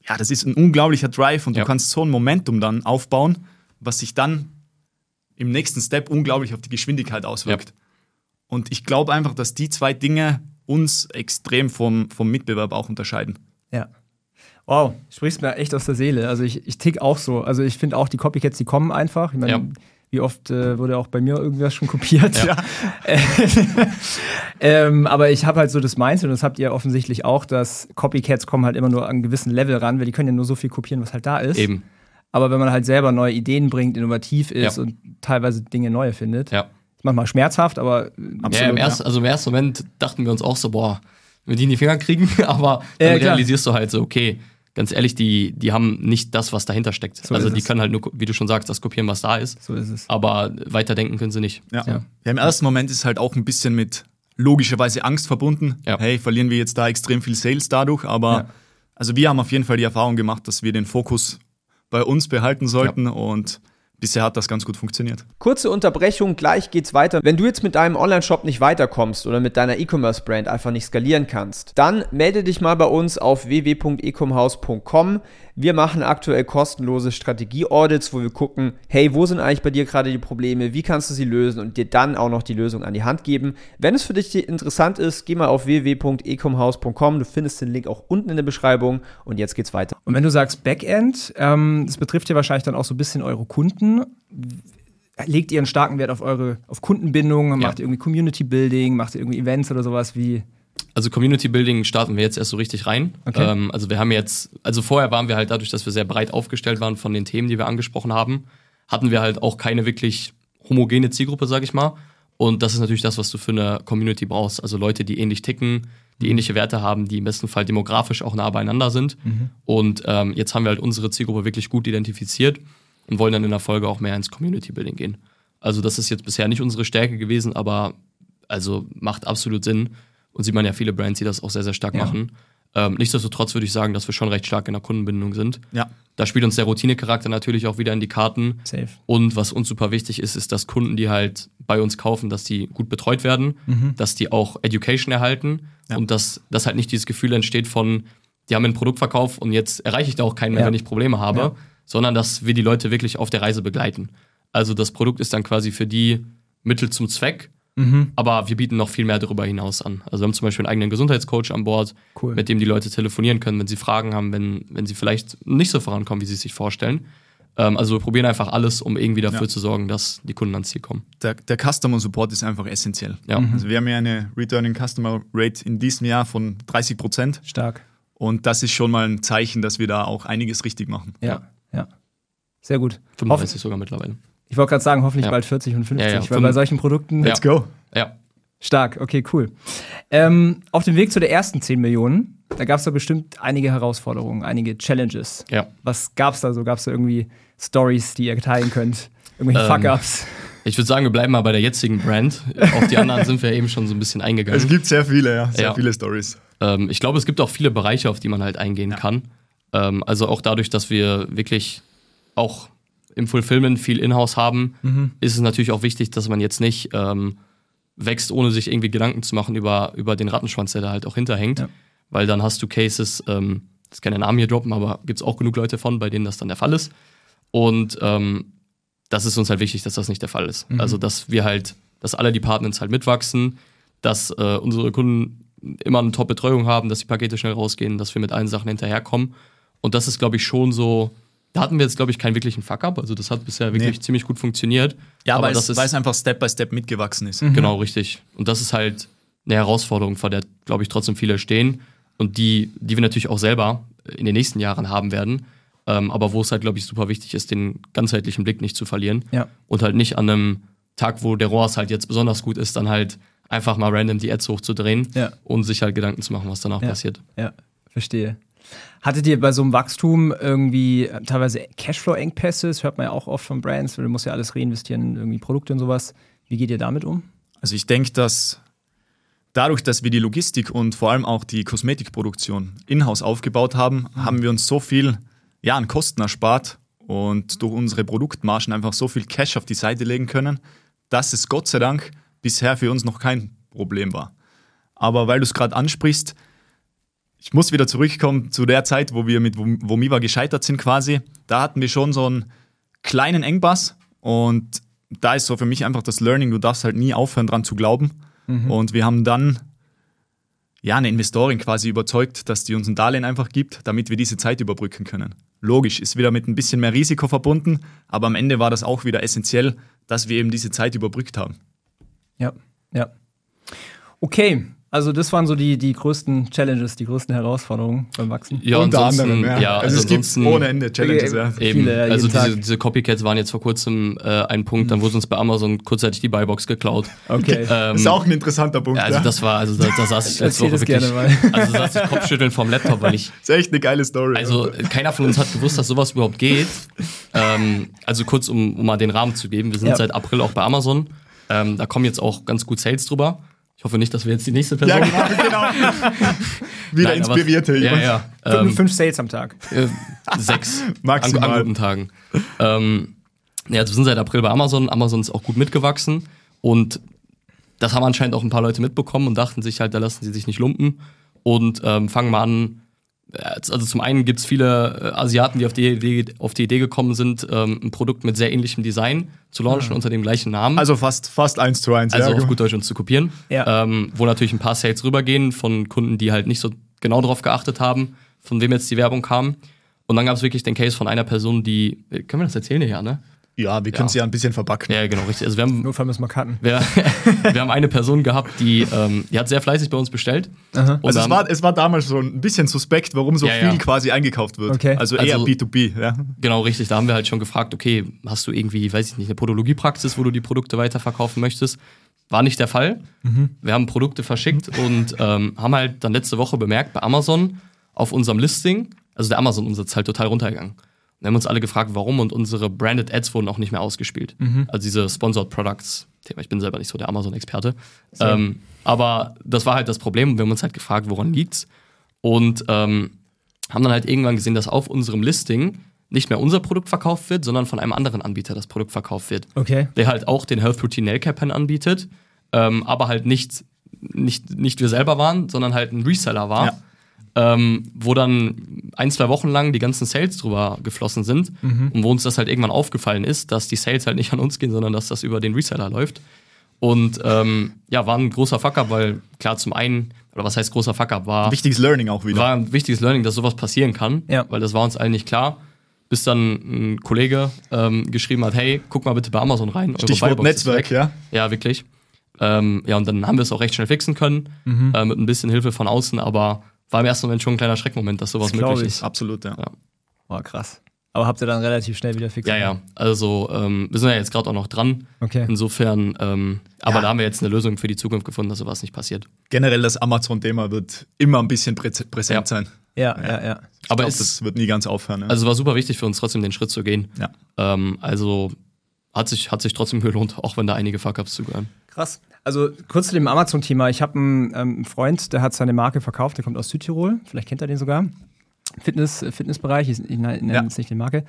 ja, das ist ein unglaublicher Drive und Ja. du kannst so ein Momentum dann aufbauen, was sich dann im nächsten Step unglaublich auf die Geschwindigkeit auswirkt. Und ich glaube einfach, dass die zwei Dinge uns extrem vom, vom Mitbewerb auch unterscheiden. Ja. Wow, sprichst mir echt aus der Seele. Also ich, ich tick auch so. Also ich finde auch, die Copycats, die kommen einfach. Ich meine, Ja. wie oft äh, wurde auch bei mir irgendwas schon kopiert. Ja. ähm, aber ich habe halt so das Mindset, und das habt ihr offensichtlich auch, dass Copycats kommen halt immer nur an einen gewissen Level ran, weil die können ja nur so viel kopieren, was halt da ist. Eben, Aber wenn man halt selber neue Ideen bringt, innovativ ist Ja. und teilweise Dinge neue findet, ja. ist manchmal schmerzhaft, aber Absolut, ja, im ersten, also im ersten Moment dachten wir uns auch so, boah, wenn wir die in die Finger kriegen, aber dann realisierst du halt so, okay, ganz ehrlich, die, die haben nicht das, was dahinter steckt. So also die es. können halt nur, wie du schon sagst, das kopieren, was da ist. So ist es. Aber weiterdenken können sie nicht. Ja. Ja. ja. Im ersten Moment ist halt auch ein bisschen mit logischerweise Angst verbunden. Ja. Hey, verlieren wir jetzt da extrem viel Sales dadurch? Aber Ja. also wir haben auf jeden Fall die Erfahrung gemacht, dass wir den Fokus bei uns behalten sollten und bisher hat das ganz gut funktioniert. Kurze Unterbrechung, gleich geht's weiter. Wenn du jetzt mit deinem Online-Shop nicht weiterkommst oder mit deiner E-Commerce-Brand einfach nicht skalieren kannst, dann melde dich mal bei uns auf www.ecomhouse.com. Wir machen aktuell kostenlose Strategie-Audits, wo wir gucken, hey, wo sind eigentlich bei dir gerade die Probleme, wie kannst du sie lösen und dir dann auch noch die Lösung an die Hand geben. Wenn es für dich interessant ist, geh mal auf www.ecomhouse.com. Du findest den Link auch unten in der Beschreibung und jetzt geht's weiter. Und wenn du sagst Backend, ähm, das betrifft ja wahrscheinlich dann auch so ein bisschen eure Kunden. Legt ihr einen starken Wert auf eure auf Kundenbindung? Macht ihr irgendwie Community Building? Macht ihr irgendwie Events oder sowas wie? Also Community Building starten wir jetzt erst so richtig rein. Okay. Ähm, also wir haben jetzt, also vorher waren wir halt dadurch, dass wir sehr breit aufgestellt waren von den Themen, die wir angesprochen haben, hatten wir halt auch keine wirklich homogene Zielgruppe, sag ich mal. Und das ist natürlich das, was du für eine Community brauchst. Also Leute, die ähnlich ticken, die ähnliche Werte haben, die im besten Fall demografisch auch nah beieinander sind. Und ähm, jetzt haben wir halt unsere Zielgruppe wirklich gut identifiziert und wollen dann in der Folge auch mehr ins Community Building gehen. Also das ist jetzt bisher nicht unsere Stärke gewesen, aber also macht absolut Sinn. Und sieht man ja viele Brands, die das auch sehr, sehr stark Ja. machen. Ähm, nichtsdestotrotz würde ich sagen, dass wir schon recht stark in der Kundenbindung sind. Ja. Da spielt uns der Routinecharakter natürlich auch wieder in die Karten. Safe. Und was uns super wichtig ist, ist, dass Kunden, die halt bei uns kaufen, dass die gut betreut werden, dass die auch Education erhalten Ja. und dass, dass halt nicht dieses Gefühl entsteht von, die haben einen Produktverkauf und jetzt erreiche ich da auch keinen mehr, Ja. wenn ich Probleme habe. Sondern dass wir die Leute wirklich auf der Reise begleiten. Also das Produkt ist dann quasi für die Mittel zum Zweck, aber wir bieten noch viel mehr darüber hinaus an. Also wir haben zum Beispiel einen eigenen Gesundheitscoach an Bord, Cool. mit dem die Leute telefonieren können, wenn sie Fragen haben, wenn, wenn sie vielleicht nicht so vorankommen, wie sie es sich vorstellen. Ähm, also wir probieren einfach alles, um irgendwie dafür Ja. zu sorgen, dass die Kunden ans Ziel kommen. Der, der Customer Support ist einfach essentiell. Ja. Also wir haben ja eine Returning Customer Rate in diesem Jahr von 30 Prozent Stark. und das ist schon mal ein Zeichen, dass wir da auch einiges richtig machen. Ja. Ja. Sehr gut. 35 sogar mittlerweile. Ich wollte gerade sagen, hoffentlich Ja. bald 40 und 50, Ja, ja, weil bei solchen Produkten Ja. go! Ja. stark. Okay, cool. Ähm, auf dem Weg zu der ersten 10 Millionen, da gab es da bestimmt einige Herausforderungen, einige Challenges. Ja. Was gab's da so? Gab's da irgendwie Stories, die ihr teilen könnt? Irgendwelche Ähm, Fuck-Ups? Ich würde sagen, wir bleiben mal bei der jetzigen Brand. Auf die anderen sind wir eben schon so ein bisschen Es eingegangen. gibt sehr viele, ja, sehr Ja. viele Stories. Ähm, ich glaube, es gibt auch viele Bereiche, auf die man halt eingehen kann. Ähm, also auch dadurch, dass wir wirklich auch im Fulfillment viel Inhouse haben, ist es natürlich auch wichtig, dass man jetzt nicht ähm, wächst, ohne sich irgendwie Gedanken zu machen über, über den Rattenschwanz, der da halt auch hinterhängt. Ja. Weil dann hast du Cases, ähm, das kann der Namen hier droppen, aber gibt es auch genug Leute von, bei denen das dann der Fall ist. Und ähm, das ist uns halt wichtig, dass das nicht der Fall ist. Also, dass wir halt, dass alle Departments halt mitwachsen, dass äh, unsere Kunden immer eine Top-Betreuung haben, dass die Pakete schnell rausgehen, dass wir mit allen Sachen hinterherkommen. Und das ist, glaube ich, schon so. Da hatten wir jetzt, glaube ich, keinen wirklichen Fuck-up. Also, das hat bisher wirklich Nee. ziemlich gut funktioniert. Ja, aber weil, das es, ist weil es einfach Step by Step mitgewachsen ist. genau richtig. Und das ist halt eine Herausforderung, vor der, glaube ich, trotzdem viele stehen. Und die, die wir natürlich auch selber in den nächsten Jahren haben werden. Ähm, aber wo es halt, glaube ich, super wichtig ist, den ganzheitlichen Blick nicht zu verlieren. Ja. Und halt nicht an einem Tag, wo der ROAS halt jetzt besonders gut ist, dann halt einfach mal random die Ads hochzudrehen Ja. und sich halt Gedanken zu machen, was danach Ja. passiert. Ja, verstehe. Hattet ihr bei so einem Wachstum irgendwie äh, teilweise Cashflow-Engpässe? Das hört man ja auch oft von Brands, weil du musst ja alles reinvestieren in irgendwie Produkte und sowas. Wie geht ihr damit um? Also ich denke, dass dadurch, dass wir die Logistik und vor allem auch die Kosmetikproduktion in-house aufgebaut haben, haben wir uns so viel ja, an Kosten erspart und durch unsere Produktmargen einfach so viel Cash auf die Seite legen können, dass es Gott sei Dank bisher für uns noch kein Problem war. Aber weil du es gerade ansprichst, ich muss wieder zurückkommen zu der Zeit, wo wir mit Vomiva gescheitert sind quasi. Da hatten wir schon so einen kleinen Engpass und da ist so für mich einfach das Learning, du darfst halt nie aufhören dran zu glauben. Und wir haben dann ja eine Investorin quasi überzeugt, dass die uns ein Darlehen einfach gibt, damit wir diese Zeit überbrücken können. Logisch, ist wieder mit ein bisschen mehr Risiko verbunden, aber am Ende war das auch wieder essentiell, dass wir eben diese Zeit überbrückt haben. Ja, ja. Okay, Also das waren so die, die größten Challenges, die größten Herausforderungen beim Wachsen. Ja, Unter ansonsten- anderem, ja. ja, also, also es gibt ansonsten- ohne Ende Challenges, ja. Eben, Viele, also diese, diese Copycats waren jetzt vor kurzem äh, ein Punkt, dann wurde uns bei Amazon kurzzeitig die Buybox geklaut. Okay. Ähm, Das ist auch ein interessanter Punkt. ja, also das war, also da, da saß ich letzte Woche das wirklich, gerne mal. also saß ich Kopfschütteln vom Laptop, weil ich, ist echt eine geile Story. also keiner von uns hat gewusst, dass sowas überhaupt geht. Ähm, also kurz, um, um mal den Rahmen zu geben, wir sind Ja. seit April auch bei Amazon. Ähm, da kommen jetzt auch ganz gut Sales drüber. Ich hoffe nicht, dass wir jetzt die nächste Person ja, genau, genau. Wieder Nein, aber- inspirierte Ja, jemand. ja. Fünf, Ähm, fünf Sales am Tag. Äh, sechs. Maximal. An, an guten Tagen. Ähm, ja, also wir sind seit April bei Amazon. Amazon ist auch gut mitgewachsen. Und das haben anscheinend auch ein paar Leute mitbekommen und dachten sich halt, da lassen sie sich nicht lumpen. Und ähm, fangen mal an. Äh, Also zum einen gibt es viele äh, Asiaten, die auf die, Idee, auf die Idee gekommen sind, ähm, ein Produkt mit sehr ähnlichem Design zu launchen unter dem gleichen Namen. Also fast, fast eins zu eins. Also ja, auf gut Deutsch uns zu kopieren. Ja. Ähm, wo natürlich ein paar Sales rübergehen von Kunden, die halt nicht so genau drauf geachtet haben, von wem jetzt die Werbung kam. Und dann gab es wirklich den Case von einer Person, die. äh, Können wir das erzählen ja, ne? Ja wir können es ja ein bisschen verbacken. Ja, genau, richtig. Also wir haben, Notfall müssen wir cutten. wir, wir haben eine Person gehabt, die, ähm, die hat sehr fleißig bei uns bestellt. Und Also es war, es war damals so ein bisschen suspekt, warum so Ja, viel ja. quasi eingekauft wird. Okay. Also eher Also- B2B, ja. Genau, richtig. Da haben wir halt schon gefragt, okay, hast du irgendwie, weiß ich nicht, eine Podologiepraxis, wo du die Produkte weiterverkaufen möchtest? War nicht der Fall. Wir haben Produkte verschickt und ähm, haben halt dann letzte Woche bemerkt, bei Amazon auf unserem Listing, also der Amazon-Umsatz halt total runtergegangen. Wir haben uns alle gefragt, warum und unsere Branded Ads wurden auch nicht mehr ausgespielt. Also diese Sponsored Products, Thema, ich bin selber nicht so der Amazon-Experte. Ähm, aber das war halt das Problem. Wir haben uns halt gefragt, woran liegt's? Und ähm, haben dann halt irgendwann gesehen, dass auf unserem Listing nicht mehr unser Produkt verkauft wird, sondern von einem anderen Anbieter das Produkt verkauft wird. Okay. Der halt auch den Health Protein Nail Care Pen anbietet, ähm, aber halt nicht, nicht, nicht wir selber waren, sondern halt ein Reseller war. Ja. Ähm, wo dann ein, zwei Wochen lang die ganzen Sales drüber geflossen sind und wo uns das halt irgendwann aufgefallen ist, dass die Sales halt nicht an uns gehen, sondern dass das über den Reseller läuft. Und ähm, ja, war ein großer Fuck-up, weil klar zum einen, oder was heißt großer Fuck-up, war, Wichtiges Learning auch wieder. war ein wichtiges Learning, dass sowas passieren kann, Ja. weil das war uns allen nicht klar. Bis dann ein Kollege ähm, geschrieben hat, hey, guck mal bitte bei Amazon rein. Stichwort Netzwerk, ja. Ja, wirklich. Ähm, ja, und dann haben wir es auch recht schnell fixen können, Mhm. äh, mit ein bisschen Hilfe von außen, aber war im ersten Moment schon ein kleiner Schreckmoment, dass sowas Das möglich ich. ist. Absolut, ja. Ja. Boah, krass. Aber habt ihr dann relativ schnell wieder fix? Ja, ja. Also ähm, wir sind ja jetzt gerade auch noch dran. Okay. Insofern, ähm, aber Ja. da haben wir jetzt eine Lösung für die Zukunft gefunden, dass sowas nicht passiert. Generell das Amazon-Thema wird immer ein bisschen präse- präsent Ja. sein. Ja, ja, ja. Ich Aber glaub, es- das wird nie ganz aufhören. Ne? Also war super wichtig für uns trotzdem den Schritt zu gehen. ja. Ähm, also hat sich, hat sich trotzdem gelohnt, auch wenn da einige Fuck-Ups zugehören. Krass. Also kurz zu dem Amazon-Thema. Ich habe einen, ähm, Freund, der hat seine Marke verkauft, der kommt aus Südtirol. Vielleicht kennt er den sogar. Fitness, äh, Fitnessbereich, ich, ich nenne Ja. jetzt nicht die Marke.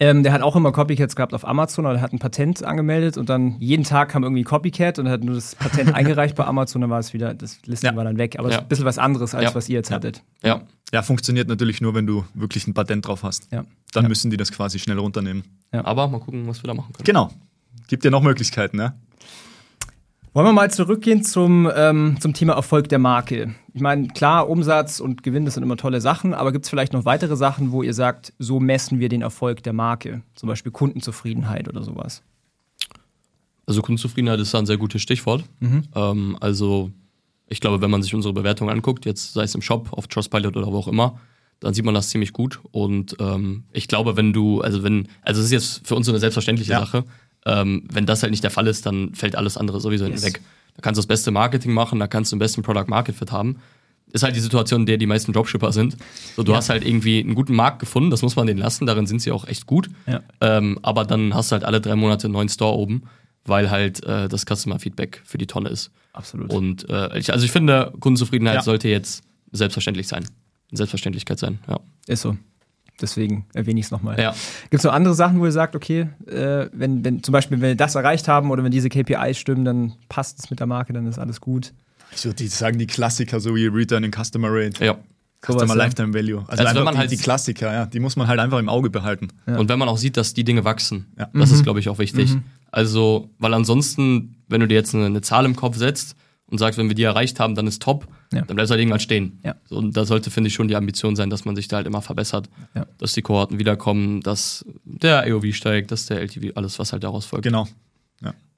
Ähm, der hat auch immer Copycats gehabt auf Amazon, aber der hat ein Patent angemeldet und dann jeden Tag kam irgendwie Copycat und er hat nur das Patent eingereicht bei Amazon, dann war es wieder, das Listing Ja. war dann weg. Aber Ja. ist ein bisschen was anderes, als Ja. was ihr jetzt hattet. Ja, ja, funktioniert natürlich nur, wenn du wirklich ein Patent drauf hast. Ja. Dann Ja. müssen die das quasi schnell runternehmen. aber mal gucken, was wir da machen können. Genau. Gibt ja noch Möglichkeiten, ne? Wollen wir mal zurückgehen zum, ähm, zum Thema Erfolg der Marke? Ich meine, klar, Umsatz und Gewinn, das sind immer tolle Sachen, aber gibt es vielleicht noch weitere Sachen, wo ihr sagt, so messen wir den Erfolg der Marke? Zum Beispiel Kundenzufriedenheit oder sowas. Also Kundenzufriedenheit ist da ein sehr gutes Stichwort. Ähm, also ich glaube, wenn man sich unsere Bewertung anguckt, jetzt sei es im Shop, auf Trustpilot oder wo auch immer, dann sieht man das ziemlich gut. Und ähm, ich glaube, wenn du, also wenn, also es ist jetzt für uns so eine selbstverständliche Ja. Sache, ähm, wenn das halt nicht der Fall ist, dann fällt alles andere sowieso Yes. weg. Da kannst du das beste Marketing machen, da kannst du den besten Product Market Fit haben. Ist halt die Situation, in der die meisten Dropshipper sind. So, du Ja. hast halt irgendwie einen guten Markt gefunden, das muss man denen lassen, darin sind sie auch echt gut. Ja. Ähm, aber dann hast du halt alle drei Monate einen neuen Store oben, weil halt äh, das Customer Feedback für die Tonne ist. Absolut. Und äh, ich, also ich finde, Kundenzufriedenheit Ja. sollte jetzt selbstverständlich sein. Selbstverständlichkeit sein, ja. Ist so. Deswegen erwähne ich es nochmal. Ja. Gibt es noch andere Sachen, wo ihr sagt, okay, äh, wenn, wenn zum Beispiel, wenn wir das erreicht haben oder wenn diese KPIs stimmen, dann passt es mit der Marke, dann ist alles gut. Ich würde sagen, die Klassiker, so wie Returning Customer Rate, ja. Customer ja. Lifetime Value. Also, Also wenn einfach man die, halt- die Klassiker, ja, die muss man halt einfach im Auge behalten. Und wenn man auch sieht, dass die Dinge wachsen, Ja. das ist, glaube ich, auch wichtig. Also, weil ansonsten, wenn du dir jetzt eine, eine Zahl im Kopf setzt und sagst, wenn wir die erreicht haben, dann ist top, Ja. dann bleibst du halt irgendwann stehen. Ja. So, und da sollte, finde ich, schon die Ambition sein, dass man sich da halt immer verbessert, Ja. dass die Kohorten wiederkommen, dass der AOV steigt, dass der LTV, alles, was halt daraus folgt. Genau.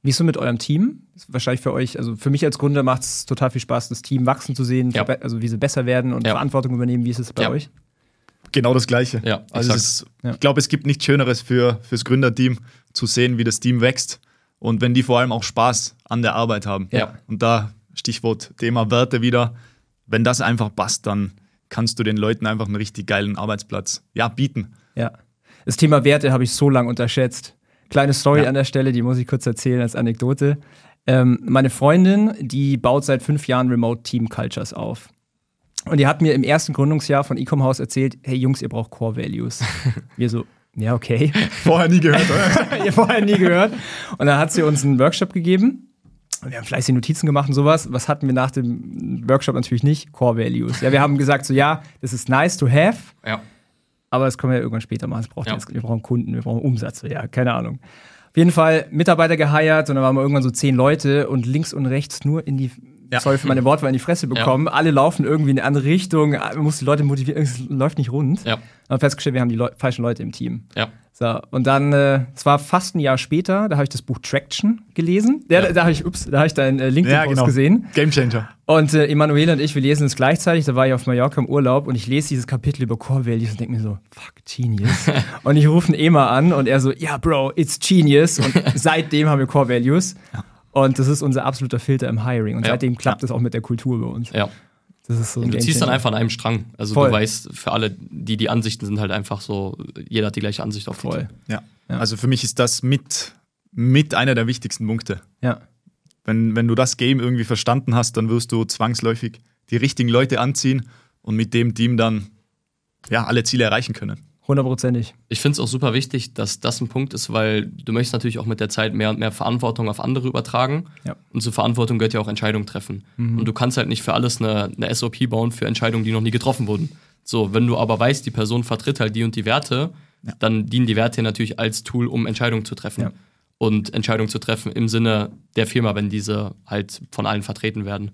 Wie ist so mit eurem Team? Ist wahrscheinlich für euch, also für mich als Gründer macht es total viel Spaß, das Team wachsen zu sehen, also wie sie besser werden und Ja. Verantwortung übernehmen. Wie ist es bei Ja. euch? Genau das Gleiche. Ja, also ist, Ja. ich glaube, es gibt nichts Schöneres für fürs Gründerteam zu sehen, wie das Team wächst und wenn die vor allem auch Spaß an der Arbeit haben. Ja. Und da Stichwort Thema Werte wieder. Wenn das einfach passt, dann kannst du den Leuten einfach einen richtig geilen Arbeitsplatz ja, bieten. Ja. Das Thema Werte habe ich so lange unterschätzt. Kleine Story Ja. an der Stelle, die muss ich kurz erzählen als Anekdote. Ähm, meine Freundin, die baut seit fünf Jahren Remote Team Cultures auf. Und die hat mir im ersten Gründungsjahr von Ecom House erzählt, hey Jungs, ihr braucht Core Values. Wir so, ja, okay. Vorher nie gehört, oder? ihr vorher nie gehört. Und dann hat sie uns einen Workshop gegeben. Wir haben fleißig Notizen gemacht und sowas. Was hatten wir nach dem Workshop natürlich nicht? Core Values. Ja, wir haben gesagt, so ja, das ist nice to have, Ja. aber das können wir ja irgendwann später machen. Braucht Ja. jetzt, wir brauchen Kunden, wir brauchen Umsatz. Ja, keine Ahnung. Auf jeden Fall Mitarbeiter geheiert und dann waren wir irgendwann so zehn Leute und links und rechts nur in die, Ja. sorry für meine Wortwahl, in die Fresse bekommen. Alle laufen irgendwie in eine andere Richtung. Man muss die Leute motivieren, es läuft nicht rund. Ja. Und haben festgestellt, wir haben die Leu falschen Leute im Team. Ja. So, und dann, äh, es war fast ein Jahr später, da habe ich das Buch Traction gelesen. Ja, Da, da habe ich, ups, da habe ich deinen äh, LinkedIn-Post gesehen. Game Changer. Und äh, Emanuele und ich, wir lesen es gleichzeitig. Da war ich auf Mallorca im Urlaub und ich lese dieses Kapitel über Core Values und denke mir so, fuck, genius. und ich rufe ihn Ema an und er so, ja, Bro, it's genius. Und seitdem haben wir Core Values. Und das ist unser absoluter Filter im Hiring. Und Ja. seitdem klappt es auch mit der Kultur bei uns. Ja. Das ist so Du ziehst dann einfach an einem Strang. Also Voll. du weißt, für alle, die die Ansichten sind halt einfach so, jeder hat die gleiche Ansicht auf die Voll. Ja. Ja. Also für mich ist das mit, mit einer der wichtigsten Punkte. Ja. Wenn, wenn du das Game irgendwie verstanden hast, dann wirst du zwangsläufig die richtigen Leute anziehen und mit dem Team dann ja, alle Ziele erreichen können. Hundertprozentig. Ich finde es auch super wichtig, dass das ein Punkt ist, weil du möchtest natürlich auch mit der Zeit mehr und mehr Verantwortung auf andere übertragen. Ja. Und zur Verantwortung gehört ja auch Entscheidungen treffen. Und du kannst halt nicht für alles eine, eine SOP bauen für Entscheidungen, die noch nie getroffen wurden. So, wenn du aber weißt, die Person vertritt halt die und die Werte, dann dienen die Werte natürlich als Tool, um Entscheidungen zu treffen. Ja. Und Entscheidungen zu treffen im Sinne der Firma, wenn diese halt von allen vertreten werden.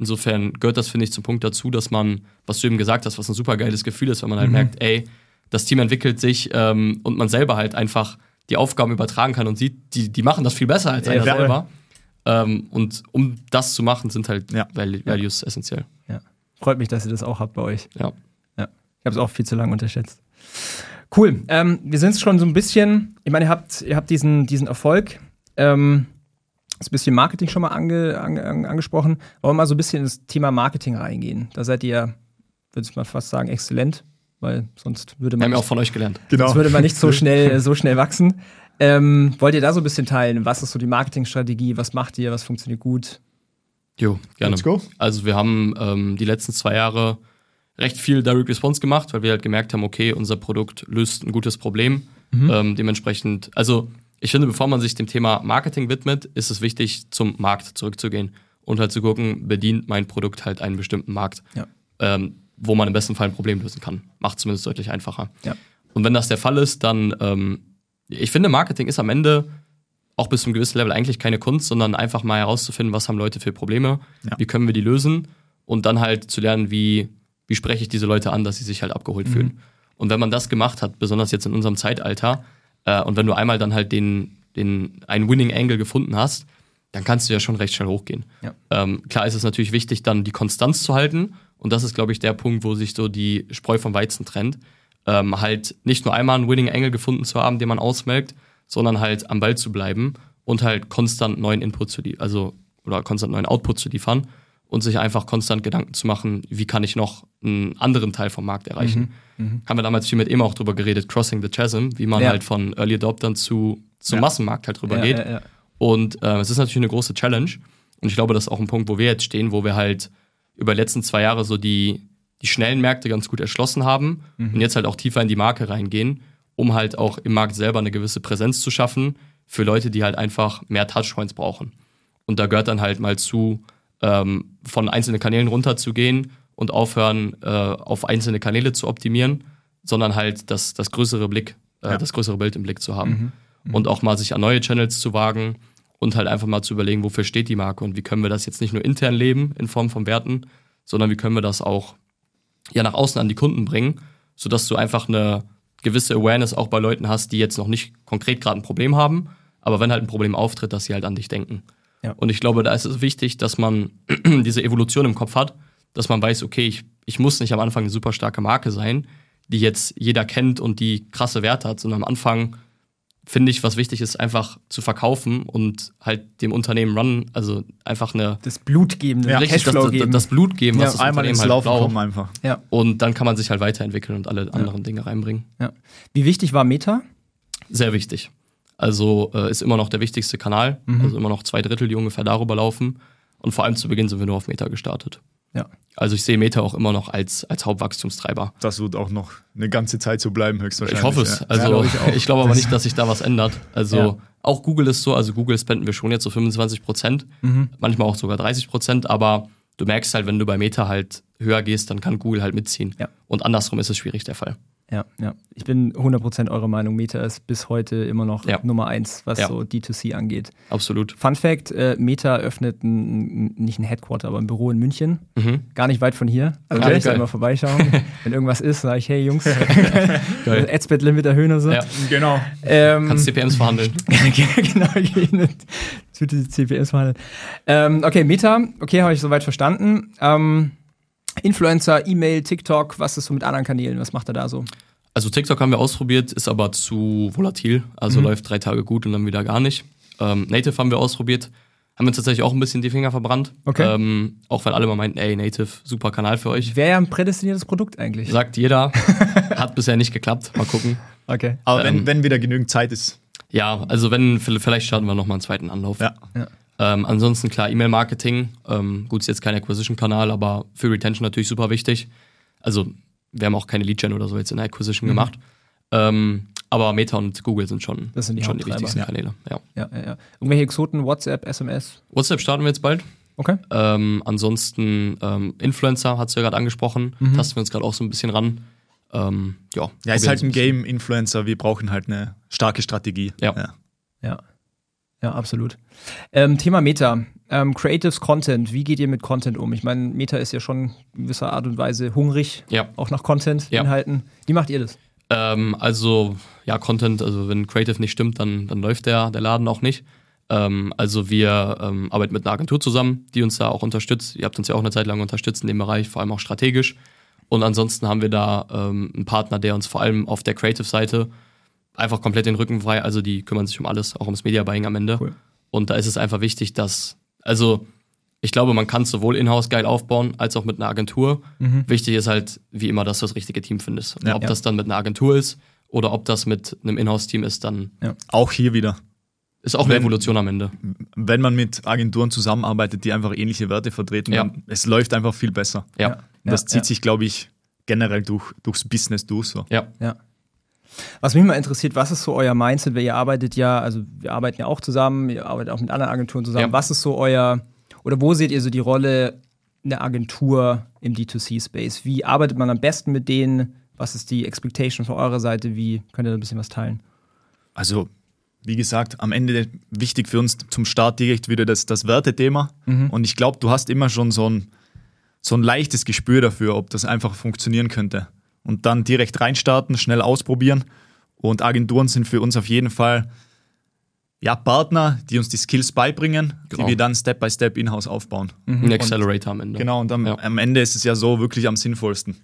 Insofern gehört das, finde ich, zum Punkt dazu, dass man, was du eben gesagt hast, was ein super geiles Gefühl ist, wenn man halt merkt, ey, das Team entwickelt sich ähm, und man selber halt einfach die Aufgaben übertragen kann und sieht, die, die machen das viel besser als Ja, einer voll. selber. Ähm, und um das zu machen, sind halt Ja. Val- Values essentiell. Ja. Freut mich, dass ihr das auch habt bei euch. Ja. Ja. Ich habe es auch viel zu lange unterschätzt. Cool. Ähm, wir sind schon so ein bisschen, ich meine, ihr habt, ihr habt diesen, diesen Erfolg, ähm, das bisschen Marketing schon mal ange, ange, an- angesprochen. Wollen wir mal so ein bisschen ins Thema Marketing reingehen? Da seid ihr, würde ich mal fast sagen, exzellent, weil sonst würde Wir man, haben ja auch nicht, von euch gelernt. Genau. sonst würde man nicht so schnell, so schnell wachsen. Ähm, wollt ihr da so ein bisschen teilen? Was ist so die Marketingstrategie? Was macht ihr? Was funktioniert gut? Jo, gerne. Let's go. Also wir haben ähm, die letzten zwei Jahre recht viel Direct Response gemacht, weil wir halt gemerkt haben, okay, unser Produkt löst ein gutes Problem. Ähm, dementsprechend, also ich finde, bevor man sich dem Thema Marketing widmet, ist es wichtig, zum Markt zurückzugehen und halt zu gucken, bedient mein Produkt halt einen bestimmten Markt, Ja. ähm, wo man im besten Fall ein Problem lösen kann. Macht zumindest deutlich einfacher. Ja. Und wenn das der Fall ist, dann, ähm, ich finde, Marketing ist am Ende auch bis zu einem gewissen Level eigentlich keine Kunst, sondern einfach mal herauszufinden, was haben Leute für Probleme, Ja. wie können wir die lösen und dann halt zu lernen, wie, wie spreche ich diese Leute an, dass sie sich halt abgeholt fühlen. Und wenn man das gemacht hat, besonders jetzt in unserem Zeitalter, äh, und wenn du einmal dann halt den, den, einen Winning Angle gefunden hast, dann kannst du ja schon recht schnell hochgehen. Ja. Ähm, klar ist es natürlich wichtig, dann die Konstanz zu halten. Und das ist, glaube ich, der Punkt, wo sich so die Spreu vom Weizen trennt. Ähm, halt nicht nur einmal einen Winning Angle gefunden zu haben, den man ausmelkt, sondern halt am Ball zu bleiben und halt konstant neuen Input zu liefern, also oder konstant neuen Output zu liefern und sich einfach konstant Gedanken zu machen, wie kann ich noch einen anderen Teil vom Markt erreichen. Haben wir damals viel mit Emma auch drüber geredet, Crossing the Chasm, wie man Ja. halt von Early Adoptern zu zum Ja. Massenmarkt halt drüber Ja, geht. Und äh, es ist natürlich eine große Challenge. Und ich glaube, das ist auch ein Punkt, wo wir jetzt stehen, wo wir halt über die letzten zwei Jahre so die, die schnellen Märkte ganz gut erschlossen haben und jetzt halt auch tiefer in die Marke reingehen, um halt auch im Markt selber eine gewisse Präsenz zu schaffen für Leute, die halt einfach mehr Touchpoints brauchen. Und da gehört dann halt mal zu, ähm, von einzelnen Kanälen runterzugehen und aufhören, äh, auf einzelne Kanäle zu optimieren, sondern halt das, das größere Blick, äh, Ja. das größere Bild im Blick zu haben. Und auch mal sich an neue Channels zu wagen und halt einfach mal zu überlegen, wofür steht die Marke und wie können wir das jetzt nicht nur intern leben in Form von Werten, sondern wie können wir das auch ja nach außen an die Kunden bringen, sodass du einfach eine gewisse Awareness auch bei Leuten hast, die jetzt noch nicht konkret gerade ein Problem haben, aber wenn halt ein Problem auftritt, dass sie halt an dich denken. Ja. Und ich glaube, da ist es wichtig, dass man diese Evolution im Kopf hat, dass man weiß, okay, ich, ich muss nicht am Anfang eine super starke Marke sein, die jetzt jeder kennt und die krasse Werte hat, sondern am Anfang finde ich, was wichtig ist, einfach zu verkaufen und halt dem Unternehmen Run, also einfach eine Das Blut geben, den richtig das, Cashflow das, geben. das Blut geben, Ja. was das Einmal Unternehmen ins halt Laufen braucht. kommen einfach. ja, Und dann kann man sich halt weiterentwickeln und alle anderen Dinge reinbringen. ja. Wie wichtig war Meta? Sehr wichtig. Also äh, ist immer noch der wichtigste Kanal. Also immer noch zwei Drittel, die ungefähr darüber laufen. Und vor allem zu Beginn sind wir nur auf Meta gestartet. Ja. Also ich sehe Meta auch immer noch als, als Hauptwachstumstreiber. Das wird auch noch eine ganze Zeit so bleiben, höchstwahrscheinlich. Ich hoffe es. Ja. Also glaub ich, ich auch. glaube aber nicht, dass sich da was ändert. Also Ja. auch Google ist so, also Google spenden wir schon jetzt so 25 Prozent, Mhm. manchmal auch sogar 30 Prozent, aber du merkst halt, wenn du bei Meta halt höher gehst, dann kann Google halt mitziehen. Ja. Und andersrum ist es schwierig der Fall. Ja, ja. Ich bin 100% eurer Meinung. Meta ist bis heute immer noch Ja. Nummer eins, was Ja. so D2C angeht. Absolut. Fun Fact: äh, Meta öffnet ein, nicht ein Headquarter, aber ein Büro in München. Mhm. Gar nicht weit von hier. Also Okay, kann ich da immer vorbeischauen. Wenn irgendwas ist, sage ich, hey Jungs, Adsbet-Limit erhöhen oder so. Ja. Genau. Ähm, Kannst CPMs verhandeln. genau, gehen zu den CPS verhandeln. Ähm, okay, Meta, okay, habe ich soweit verstanden. Ähm, Influencer, E-Mail, TikTok, was ist so mit anderen Kanälen? Was macht er da so? Also TikTok haben wir ausprobiert, ist aber zu volatil. Also Mhm. läuft drei Tage gut und dann wieder gar nicht. Ähm, Native haben wir ausprobiert. Haben uns tatsächlich auch ein bisschen die Finger verbrannt. Okay. Ähm, auch wenn alle mal meinten, ey, Native, super Kanal für euch. Wäre ja ein prädestiniertes Produkt eigentlich. Sagt jeder. Hat bisher nicht geklappt. Mal gucken. Okay. Aber Ähm, wenn, wenn wieder genügend Zeit ist. Ja, also wenn, vielleicht starten wir nochmal einen zweiten Anlauf. Ja. Ähm, ansonsten klar, E-Mail-Marketing. Ähm, gut, ist jetzt kein Acquisition-Kanal, aber für Retention natürlich super wichtig. Also wir haben auch keine Lead-Gen oder so jetzt in der Acquisition gemacht. Ähm, aber Meta und Google sind schon, Mhm. Das sind die schon die wichtigsten Ja. Kanäle. Ja. Ja, ja, ja. Irgendwelche Exoten, WhatsApp, SMS? WhatsApp starten wir jetzt bald. Okay. Ähm, ansonsten ähm, Influencer, hast du ja gerade angesprochen. Mhm. Tasten wir uns gerade auch so ein bisschen ran. Ähm, ja, Ja, ist halt ein. Game-Influencer. Wir brauchen halt eine starke Strategie. Ja. Ja. Ja, absolut. Ähm, Thema Meta. Ähm, Creatives Content. Wie geht ihr mit Content um? Ich meine, Meta ist ja schon in gewisser Art und Weise hungrig, Ja. auch nach Content, Ja. Inhalten. Wie macht ihr das? Ähm, also, ja, Content, also wenn Creative nicht stimmt, dann, dann läuft der, der Laden auch nicht. Ähm, also wir ähm, arbeiten mit einer Agentur zusammen, die uns da auch unterstützt. Ihr habt uns ja auch eine Zeit lang unterstützt in dem Bereich, vor allem auch strategisch. Und ansonsten haben wir da ähm, einen Partner, der uns vor allem auf der Creative-Seite einfach komplett den Rücken frei, also die kümmern sich um alles, auch ums Media-Buying am Ende. Cool. Und da ist es einfach wichtig, dass, also ich glaube, man kann es sowohl in-house geil aufbauen, als auch mit einer Agentur. Wichtig ist halt, wie immer, dass du das richtige Team findest. Ja. ob Ja. das dann mit einer Agentur ist oder ob das mit einem Inhouse-Team ist, dann Auch hier wieder. ist auch eine Wenn- Evolution am Ende. Wenn man mit Agenturen zusammenarbeitet, die einfach ähnliche Werte vertreten, Ja. dann, es läuft einfach viel besser. Ja, Ja. Und das Ja, zieht ja. sich, glaube ich, generell durch, durchs Business durch. So. ja. Ja. Was mich mal interessiert, was ist so euer Mindset, weil ihr arbeitet ja, also wir arbeiten ja auch zusammen, ihr arbeitet auch mit anderen Agenturen zusammen. Ja. Was ist so euer, oder wo seht ihr so die Rolle einer Agentur im D2C-Space? Wie arbeitet man am besten mit denen? Was ist die Expectation von eurer Seite? Wie könnt ihr da ein bisschen was teilen? Also, wie gesagt, am Ende wichtig für uns zum Start direkt wieder das, das Wertethema. Und ich glaube, du hast immer schon so ein, so ein leichtes Gespür dafür, ob das einfach funktionieren könnte. Und dann direkt reinstarten, schnell ausprobieren. Und Agenturen sind für uns auf jeden Fall ja, Partner, die uns die Skills beibringen, Genau. die wir dann Step by Step in-house aufbauen. Ein Accelerator am Ende. Genau, und am, Ja. am Ende ist es ja so wirklich am sinnvollsten.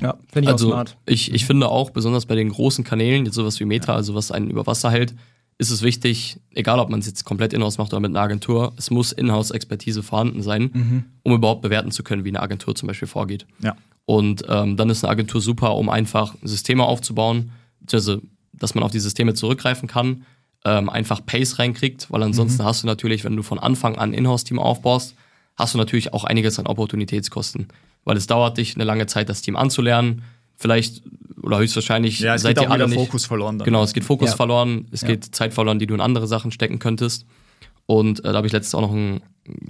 Ja, finde ich auch Also smart. ich, ich finde auch, besonders bei den großen Kanälen, jetzt sowas wie Meta, also was einen über Wasser hält, ist es wichtig, egal ob man es jetzt komplett in-house macht oder mit einer Agentur, es muss in-house-Expertise vorhanden sein, um überhaupt bewerten zu können, wie eine Agentur zum Beispiel vorgeht. Ja. Und ähm, dann ist eine Agentur super, um einfach Systeme aufzubauen, beziehungsweise dass man auf die Systeme zurückgreifen kann, ähm, einfach Pace reinkriegt, weil ansonsten hast du natürlich, wenn du von Anfang an ein Inhouse-Team aufbaust, hast du natürlich auch einiges an Opportunitätskosten. Weil es dauert dich eine lange Zeit, das Team anzulernen. Vielleicht oder höchstwahrscheinlich Ja, es seid geht ihr auch alle nicht. Fokus verloren. Dann. Genau, es geht Fokus Ja. verloren, es Ja. geht Zeit verloren, die du in andere Sachen stecken könntest. Und äh, da habe ich letztens auch noch ein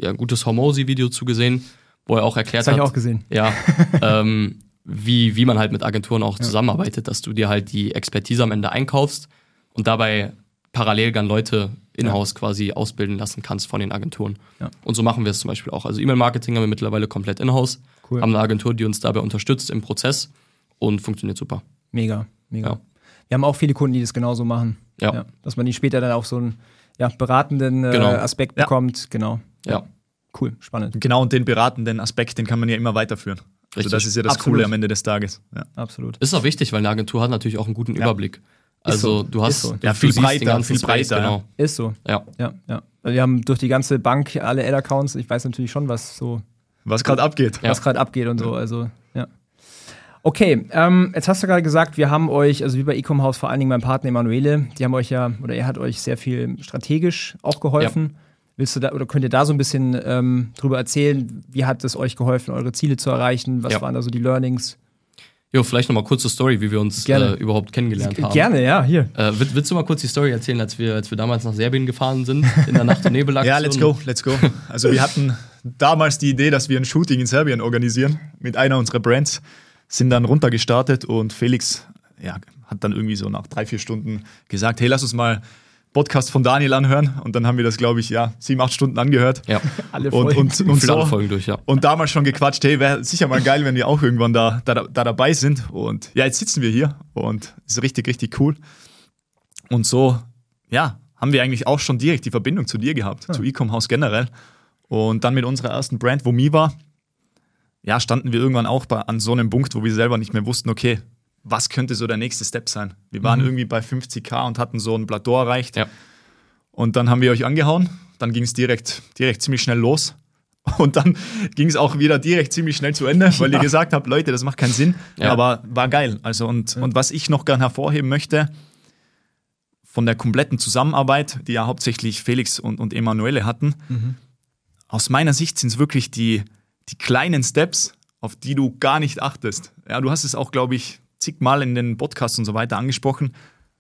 ja, gutes Hormosi-Video zugesehen, wo er auch erklärt Das habe hat, ich auch gesehen. ja, ähm, wie, wie man halt mit Agenturen auch zusammenarbeitet, dass du dir halt die Expertise am Ende einkaufst und dabei parallel dann Leute in-house quasi ausbilden lassen kannst von den Agenturen. Ja. Und so machen wir es zum Beispiel auch. Also E-Mail-Marketing haben wir mittlerweile komplett in-house, Cool. haben eine Agentur, die uns dabei unterstützt im Prozess und funktioniert super. Mega, mega. Ja. Wir haben auch viele Kunden, die das genauso machen. Ja. dass man die später dann auf so ein, ja, beratenden äh, Genau. Aspekt Ja. bekommt. Genau. Ja. Cool, spannend. Genau, und den beratenden Aspekt, den kann man ja immer weiterführen. Also Richtig. das ist ja das Absolut. Coole am Ende des Tages. Ja, Absolut. Ist auch wichtig, weil eine Agentur hat natürlich auch einen guten Ja. Überblick. Also so, du hast so. du Ja, viel breiter, viel Space, breiter, Genau. Ist so. Ja. Ja, ja. Also wir haben durch die ganze Bank alle Ad-Accounts. Ich weiß natürlich schon, was so Was gerade abgeht. Ja. was gerade abgeht und so. Also, ja. Okay, ähm, jetzt hast du gerade gesagt, wir haben euch, also wie bei Ecom House, vor allen Dingen mein Partner Emanuele, die haben euch ja, oder er hat euch sehr viel strategisch auch geholfen. Willst du da, oder könnt ihr da so ein bisschen ähm, drüber erzählen, wie hat es euch geholfen, eure Ziele zu erreichen? Was Ja. waren da so die Learnings? Jo, vielleicht nochmal kurze Story, wie wir uns Gerne. äh, überhaupt kennengelernt haben. Gerne, ja, hier. Äh, willst, willst du mal kurz die Story erzählen, als wir, als wir damals nach Serbien gefahren sind, in der Nacht- und Nebelaktion? Ja, let's go, let's go. Also wir hatten damals die Idee, dass wir ein Shooting in Serbien organisieren mit einer unserer Brands, sind dann runtergestartet und Felix ja, hat dann irgendwie so nach drei, vier Stunden gesagt, hey, lass uns mal Podcast von Daniel anhören. Und dann haben wir das, glaube ich, ja, sieben, acht Stunden angehört. Ja, Alle Und, Folgen. und, und, alle so, Folgen durch, ja. und damals schon gequatscht, hey, wäre sicher mal geil, wenn wir auch irgendwann da, da, da dabei sind. Und ja, jetzt sitzen wir hier und ist richtig, richtig cool. Und so, ja, haben wir eigentlich auch schon direkt die Verbindung zu dir gehabt, zu Ecom House generell. Und dann mit unserer ersten Brand, wo Mi war, ja, standen wir irgendwann auch bei, an so einem Punkt, wo wir selber nicht mehr wussten, okay, was könnte so der nächste Step sein? Wir waren irgendwie bei 50k und hatten so ein Plateau erreicht. Ja. Und dann haben wir euch angehauen. Dann ging es direkt, direkt ziemlich schnell los. Und dann ging es auch wieder direkt ziemlich schnell zu Ende, weil ihr gesagt habt, Leute, das macht keinen Sinn. Ja. Aber war geil. Also und, und was ich noch gern hervorheben möchte, von der kompletten Zusammenarbeit, die ja hauptsächlich Felix und, und Emanuele hatten, aus meiner Sicht sind es wirklich die, die kleinen Steps, auf die du gar nicht achtest. Ja, du hast es auch, glaube ich, zigmal in den Podcasts und so weiter angesprochen.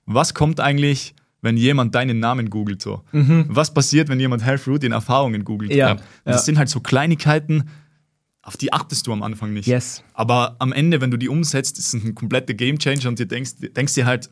Was kommt eigentlich, wenn jemand deinen Namen googelt? So? Was passiert, wenn jemand Health Root in Erfahrungen googelt? Ja, Und Das ja. sind halt so Kleinigkeiten, auf die achtest du am Anfang nicht. Yes. Aber am Ende, wenn du die umsetzt, ist es ein kompletter Gamechanger und dir denkst, denkst dir halt,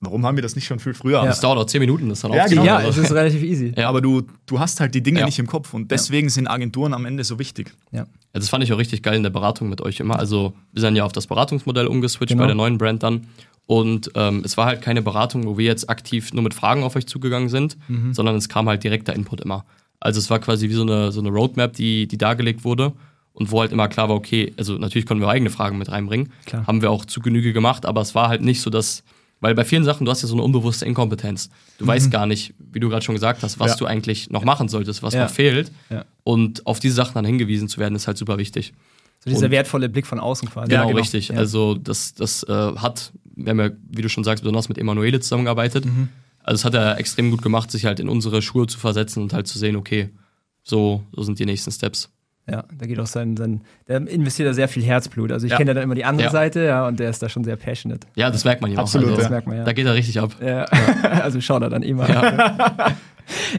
warum haben wir das nicht schon viel früher? Das dauert auch zehn Minuten, das dann Ja, aufzunehmen. genau. Ja, es ist relativ easy. Ja. Aber du, du hast halt die Dinge Ja. nicht im Kopf und deswegen sind Agenturen am Ende so wichtig. Ja. Ja, das fand ich auch richtig geil in der Beratung mit euch immer. Also wir sind ja auf das Beratungsmodell umgeswitcht Genau. bei der neuen Brand dann. Und ähm, es war halt keine Beratung, wo wir jetzt aktiv nur mit Fragen auf euch zugegangen sind, Mhm. sondern es kam halt direkter Input immer. Also es war quasi wie so eine, so eine Roadmap, die, die dargelegt wurde und wo halt immer klar war, okay, also natürlich konnten wir eigene Fragen mit reinbringen. Klar. Haben wir auch zu Genüge gemacht, aber es war halt nicht so, dass, weil bei vielen Sachen, du hast ja so eine unbewusste Inkompetenz. Du weißt gar nicht, wie du gerade schon gesagt hast, was Mhm. Ja. du eigentlich noch machen solltest, was Ja. noch fehlt. Ja. Und auf diese Sachen dann hingewiesen zu werden, ist halt super wichtig. So dieser Und- wertvolle Blick von außen quasi. Genau, genau. richtig. Also das, das äh, hat, wir haben ja, wie du schon sagst, besonders mit Emanuele zusammengearbeitet. Mhm. Also es hat er extrem gut gemacht, sich halt in unsere Schuhe zu versetzen und halt zu sehen, okay, so, so sind die nächsten Steps. Ja, da geht auch sein, sein der investiert da sehr viel Herzblut. Also ich Ja. kenne ja dann immer die andere Ja. Seite, ja, und der ist da schon sehr passionate. Ja, das merkt man Absolut, auch. Also, ja. Das merkt man ja. Da geht er richtig ab. Ja. also schau da dann immer.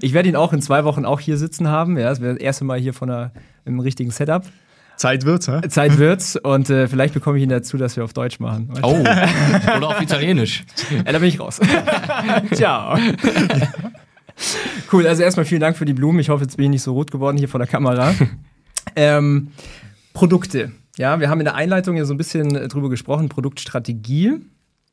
Ich werde ihn auch in zwei Wochen auch hier sitzen haben. Ja, das wäre das erste Mal hier von einer, im richtigen Setup. Zeit wird's, hä? Zeit wird's und äh, vielleicht bekomme ich ihn dazu, dass wir auf Deutsch machen. Weißt? Oh, oder auf Italienisch. Ja, da bin ich raus. Ciao. cool, also erstmal vielen Dank für die Blumen. Ich hoffe, jetzt bin ich nicht so rot geworden hier vor der Kamera. Ähm, Produkte. Ja, wir haben in der Einleitung ja so ein bisschen äh, drüber gesprochen, Produktstrategie,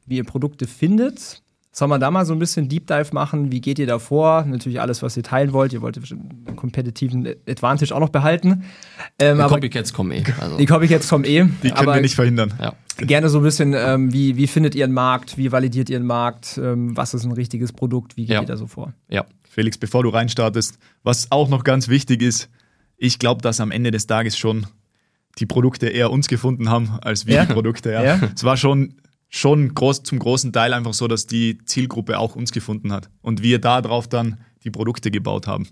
wie ihr Produkte findet. Sollen wir da mal so ein bisschen Deep Dive machen? Wie geht ihr da vor? Natürlich alles, was ihr teilen wollt. Ihr wollt einen kompetitiven Advantage auch noch behalten. Ähm, Die aber Copycats kommen eh. Also, die Copycats kommen eh. Die können aber wir nicht verhindern. ja. gerne so ein bisschen, ähm, wie, wie findet ihr einen Markt? Wie validiert ihr einen Markt? Ähm, was ist ein richtiges Produkt? Wie geht Ja. ihr da so vor? ja. Felix, bevor du reinstartest, was auch noch ganz wichtig ist, ich glaube, dass am Ende des Tages schon die Produkte eher uns gefunden haben als wir Ja? die Produkte. Ja. Ja? Es war schon, schon groß, zum großen Teil einfach so, dass die Zielgruppe auch uns gefunden hat und wir darauf dann die Produkte gebaut haben.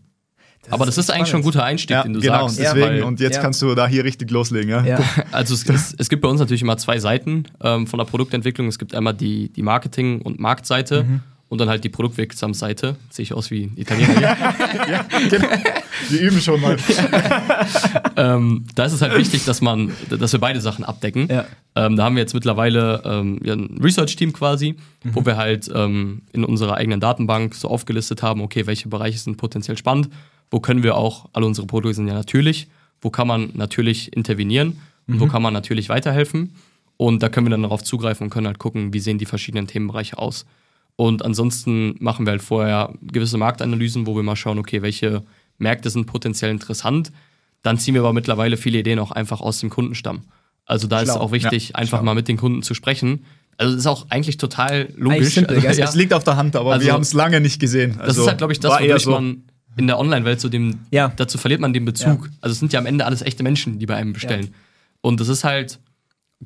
Aber das ist eigentlich schon ein guter Einstieg, Ja, den du genau, sagst. deswegen. weil- und jetzt ja. kannst du da hier richtig loslegen. Ja? Ja. Also es, es, es gibt bei uns natürlich immer zwei Seiten ähm, von der Produktentwicklung. Es gibt einmal die, die Marketing- und Marktseite Mhm. Und dann halt die Produktwirksamseite. Sehe ich aus wie ein Italiener hier. Wir üben schon mal. ähm, da ist es halt wichtig, dass man, dass wir beide Sachen abdecken. Ja. Ähm, da haben wir jetzt mittlerweile ähm, ja, ein Research-Team quasi, Mhm. wo wir halt ähm, in unserer eigenen Datenbank so aufgelistet haben, okay, welche Bereiche sind potenziell spannend, wo können wir auch, alle unsere Produkte sind ja natürlich, wo kann man natürlich intervenieren und Mhm. wo kann man natürlich weiterhelfen. Und da können wir dann darauf zugreifen und können halt gucken, wie sehen die verschiedenen Themenbereiche aus. Und ansonsten machen wir halt vorher gewisse Marktanalysen, wo wir mal schauen, okay, welche Märkte sind potenziell interessant. Dann ziehen wir aber mittlerweile viele Ideen auch einfach aus dem Kundenstamm. Also da ist es Schlau. auch wichtig, Ja, einfach schlau. mal mit den Kunden zu sprechen. Also das ist auch eigentlich total logisch. simpel, also, ja. Es liegt auf der Hand, aber Also- wir haben es lange nicht gesehen. Das Also, ist halt, glaube ich, das, wodurch so. man in der Online-Welt so dem, Ja. dazu verliert man den Bezug. Also es sind ja am Ende alles echte Menschen, die bei einem bestellen. Und das ist halt,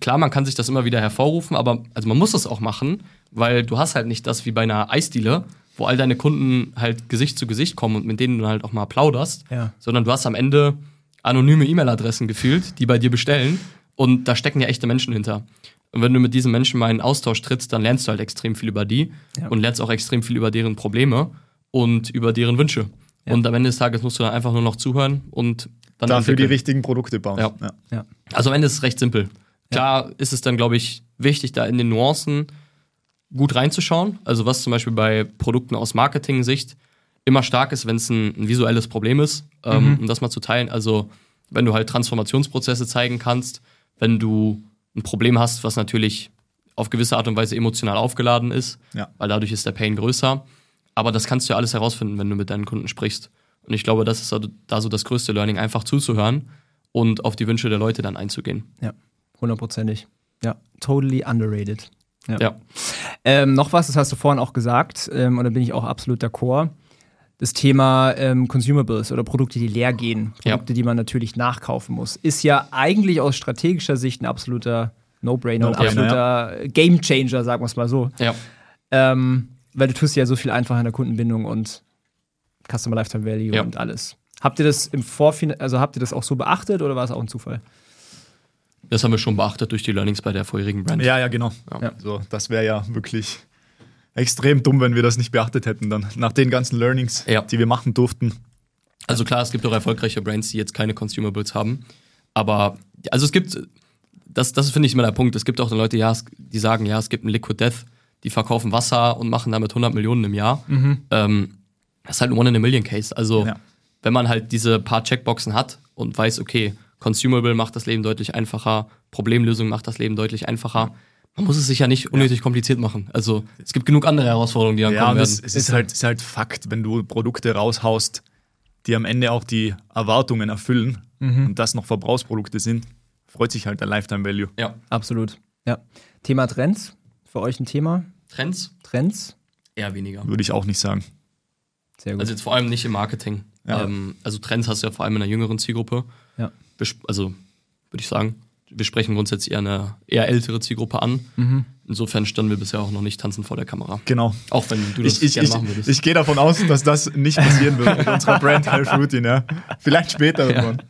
klar, man kann sich das immer wieder hervorrufen, aber also man muss das auch machen, weil du hast halt nicht das wie bei einer Eisdiele, wo all deine Kunden halt Gesicht zu Gesicht kommen und mit denen du halt auch mal plauderst, Ja. sondern du hast am Ende anonyme E-Mail-Adressen gefühlt, die bei dir bestellen und da stecken ja echte Menschen hinter. Und wenn du mit diesen Menschen mal in Austausch trittst, dann lernst du halt extrem viel über die Ja. und lernst auch extrem viel über deren Probleme und über deren Wünsche. Und am Ende des Tages musst du dann einfach nur noch zuhören und dann dafür die entwickeln. richtigen Produkte bauen. Ja. Ja. Also am Ende ist es recht simpel. Klar ist es dann, glaube ich, wichtig, da in den Nuancen gut reinzuschauen. Also was zum Beispiel bei Produkten aus Marketing-Sicht immer stark ist, wenn es ein, ein visuelles Problem ist, ähm, um das mal zu teilen. Also wenn du halt Transformationsprozesse zeigen kannst, wenn du ein Problem hast, was natürlich auf gewisse Art und Weise emotional aufgeladen ist, Ja. weil dadurch ist der Pain größer. Aber das kannst du ja alles herausfinden, wenn du mit deinen Kunden sprichst. Und ich glaube, das ist da so das größte Learning, einfach zuzuhören und auf die Wünsche der Leute dann einzugehen. Ja, hundertprozentig. Ja, totally underrated. Ja. Ähm, noch was, das hast du vorhin auch gesagt, ähm, und da bin ich auch absolut d'accord. Das Thema ähm, Consumables oder Produkte, die leer gehen, Ja. Produkte, die man natürlich nachkaufen muss, ist ja eigentlich aus strategischer Sicht ein absoluter No-Brainer und No-Brainer, absoluter Game-Changer, sagen wir es mal so. Ja. Ähm, weil du tust ja so viel einfacher in der Kundenbindung und Customer Lifetime Value Ja. und alles. Habt ihr das im Vorfin also habt ihr das auch so beachtet oder war es auch ein Zufall? Das haben wir schon beachtet durch die Learnings bei der vorherigen Brand. Ja, ja, genau. Ja. So, das wäre ja wirklich extrem dumm, wenn wir das nicht beachtet hätten dann. Nach den ganzen Learnings, Ja. die wir machen durften. Also klar, es gibt auch erfolgreiche Brands, die jetzt keine Consumables haben. Aber, also es gibt, das, das finde ich immer der Punkt, es gibt auch dann Leute, ja, die sagen, ja, es gibt einen Liquid Death, die verkaufen Wasser und machen damit 100 Millionen im Jahr. Ähm, das ist halt ein One-in-a-Million-Case. Also, Ja. wenn man halt diese paar Checkboxen hat und weiß, okay, Consumable macht das Leben deutlich einfacher, Problemlösung macht das Leben deutlich einfacher. Man muss es sich ja nicht unnötig kompliziert machen. Also, es gibt genug andere Herausforderungen, die dann Ja, kommen und werden. es, es ist, halt, ist halt Fakt, wenn du Produkte raushaust, die am Ende auch die Erwartungen erfüllen und das noch Verbrauchsprodukte sind, freut sich halt der Lifetime Value. ja. Absolut. Ja. Thema Trends. Für euch ein Thema? Trends? Trends? Eher weniger. Würde ich auch nicht sagen. Sehr gut. Also jetzt vor allem nicht im Marketing. Ja. Ähm, also Trends hast du ja vor allem in der jüngeren Zielgruppe. ja. Also würde ich sagen, wir sprechen grundsätzlich eher eine eher ältere Zielgruppe an. Mhm. Insofern standen wir bisher auch noch nicht tanzen vor der Kamera. Genau. Auch wenn du das Ich, ich, gerne ich, machen würdest. ich gehe davon aus, dass das nicht passieren wird mit unserer Brand Health Routine. Ja. Vielleicht später irgendwann.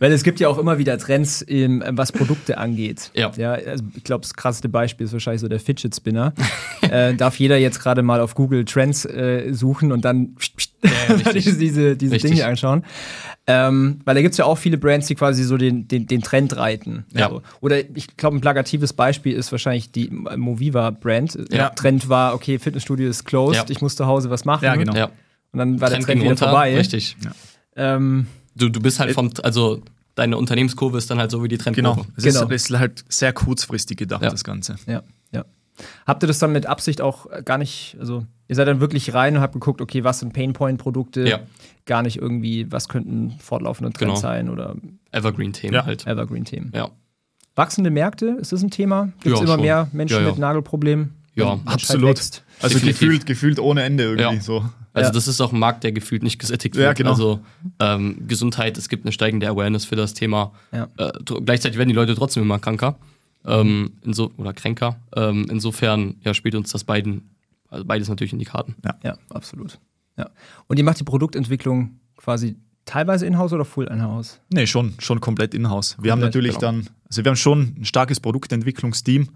Weil es gibt ja auch immer wieder Trends, was Produkte angeht. Ja. also ich glaube, das krasseste Beispiel ist wahrscheinlich so der Fidget Spinner. äh, darf jeder jetzt gerade mal auf Google Trends äh, suchen und dann richtig. diese, diese Richtig. Dinge anschauen. Ähm, weil da gibt es ja auch viele Brands, die quasi so den, den, den Trend reiten. Ja. So. Oder ich glaube, ein plakatives Beispiel ist wahrscheinlich die Moviva-Brand. Ja. Trend war, okay, Fitnessstudio ist closed, Ja. ich muss zu Hause was machen. Ja, genau. ja. Und dann war der Trend Trend ging wieder runter. vorbei. Richtig. Ähm, Du, du bist halt vom, also deine Unternehmenskurve ist dann halt so wie die Trendkurve. Genau. Es Genau. ist, ist halt sehr kurzfristig gedacht, Ja. das Ganze. Ja, ja. Habt ihr das dann mit Absicht auch gar nicht, also ihr seid dann wirklich rein und habt geguckt, okay, was sind Painpoint-Produkte? Ja. Gar nicht irgendwie, was könnten fortlaufende Trends Genau. sein oder Evergreen-Themen Ja. halt. Evergreen-Themen. Ja. Wachsende Märkte, ist das ein Thema? Gibt es Ja, immer schon. mehr Menschen Ja, ja. mit Nagelproblemen? Ja, absolut. wächst? Also Definitiv. gefühlt, gefühlt ohne Ende irgendwie Ja. so. Also Ja. das ist auch ein Markt, der gefühlt nicht gesättigt Ja, wird. genau. Also ähm, Gesundheit, es gibt eine steigende Awareness für das Thema. Ja. Äh, gleichzeitig werden die Leute trotzdem immer kranker. Ähm, inso oder kränker. Ähm, insofern ja, spielt uns das beiden, also beides natürlich in die Karten. Ja, absolut. Ja. Und ihr macht die Produktentwicklung quasi teilweise in-house oder full in-house? Nee, schon, schon komplett in-house. Wir haben natürlich genau. dann, also wir haben schon ein starkes Produktentwicklungsteam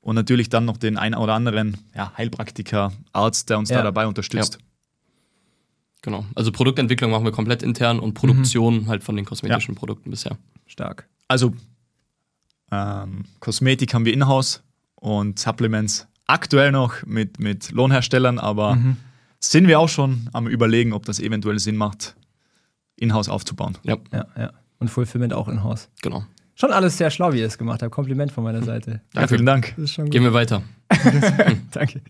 und natürlich dann noch den einen oder anderen ja, Heilpraktiker, Arzt, der uns Ja. da dabei unterstützt. Genau. Also Produktentwicklung machen wir komplett intern und Produktion halt von den kosmetischen Produkten bisher. Stark. Also ähm, Kosmetik haben wir in-house und Supplements aktuell noch mit, mit Lohnherstellern, aber sind wir auch schon am überlegen, ob das eventuell Sinn macht, in-house aufzubauen. Ja, Ja, ja. Und Fulfillment auch in-house. genau. Schon alles sehr schlau, wie ihr es gemacht habt. Kompliment von meiner Seite. Ja, vielen Dank. Gehen wir weiter. Danke.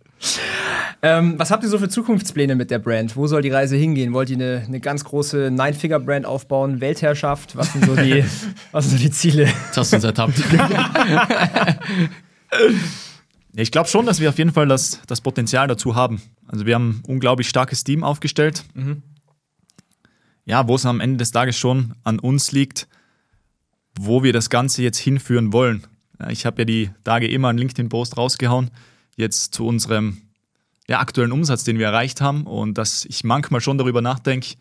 Ähm, was habt ihr so für Zukunftspläne mit der Brand? Wo soll die Reise hingehen? Wollt ihr eine, eine ganz große Nine-Figure-Brand aufbauen? Weltherrschaft? Was sind so die, was sind so die Ziele? Das hast du uns ertappt. Ich glaube schon, dass wir auf jeden Fall das, das Potenzial dazu haben. Also wir haben ein unglaublich starkes Team aufgestellt. Ja, wo es am Ende des Tages schon an uns liegt, wo wir das Ganze jetzt hinführen wollen. Ich habe ja die Tage immer einen LinkedIn-Post rausgehauen, jetzt zu unserem ja, aktuellen Umsatz, den wir erreicht haben. Und dass ich manchmal schon darüber nachdenke,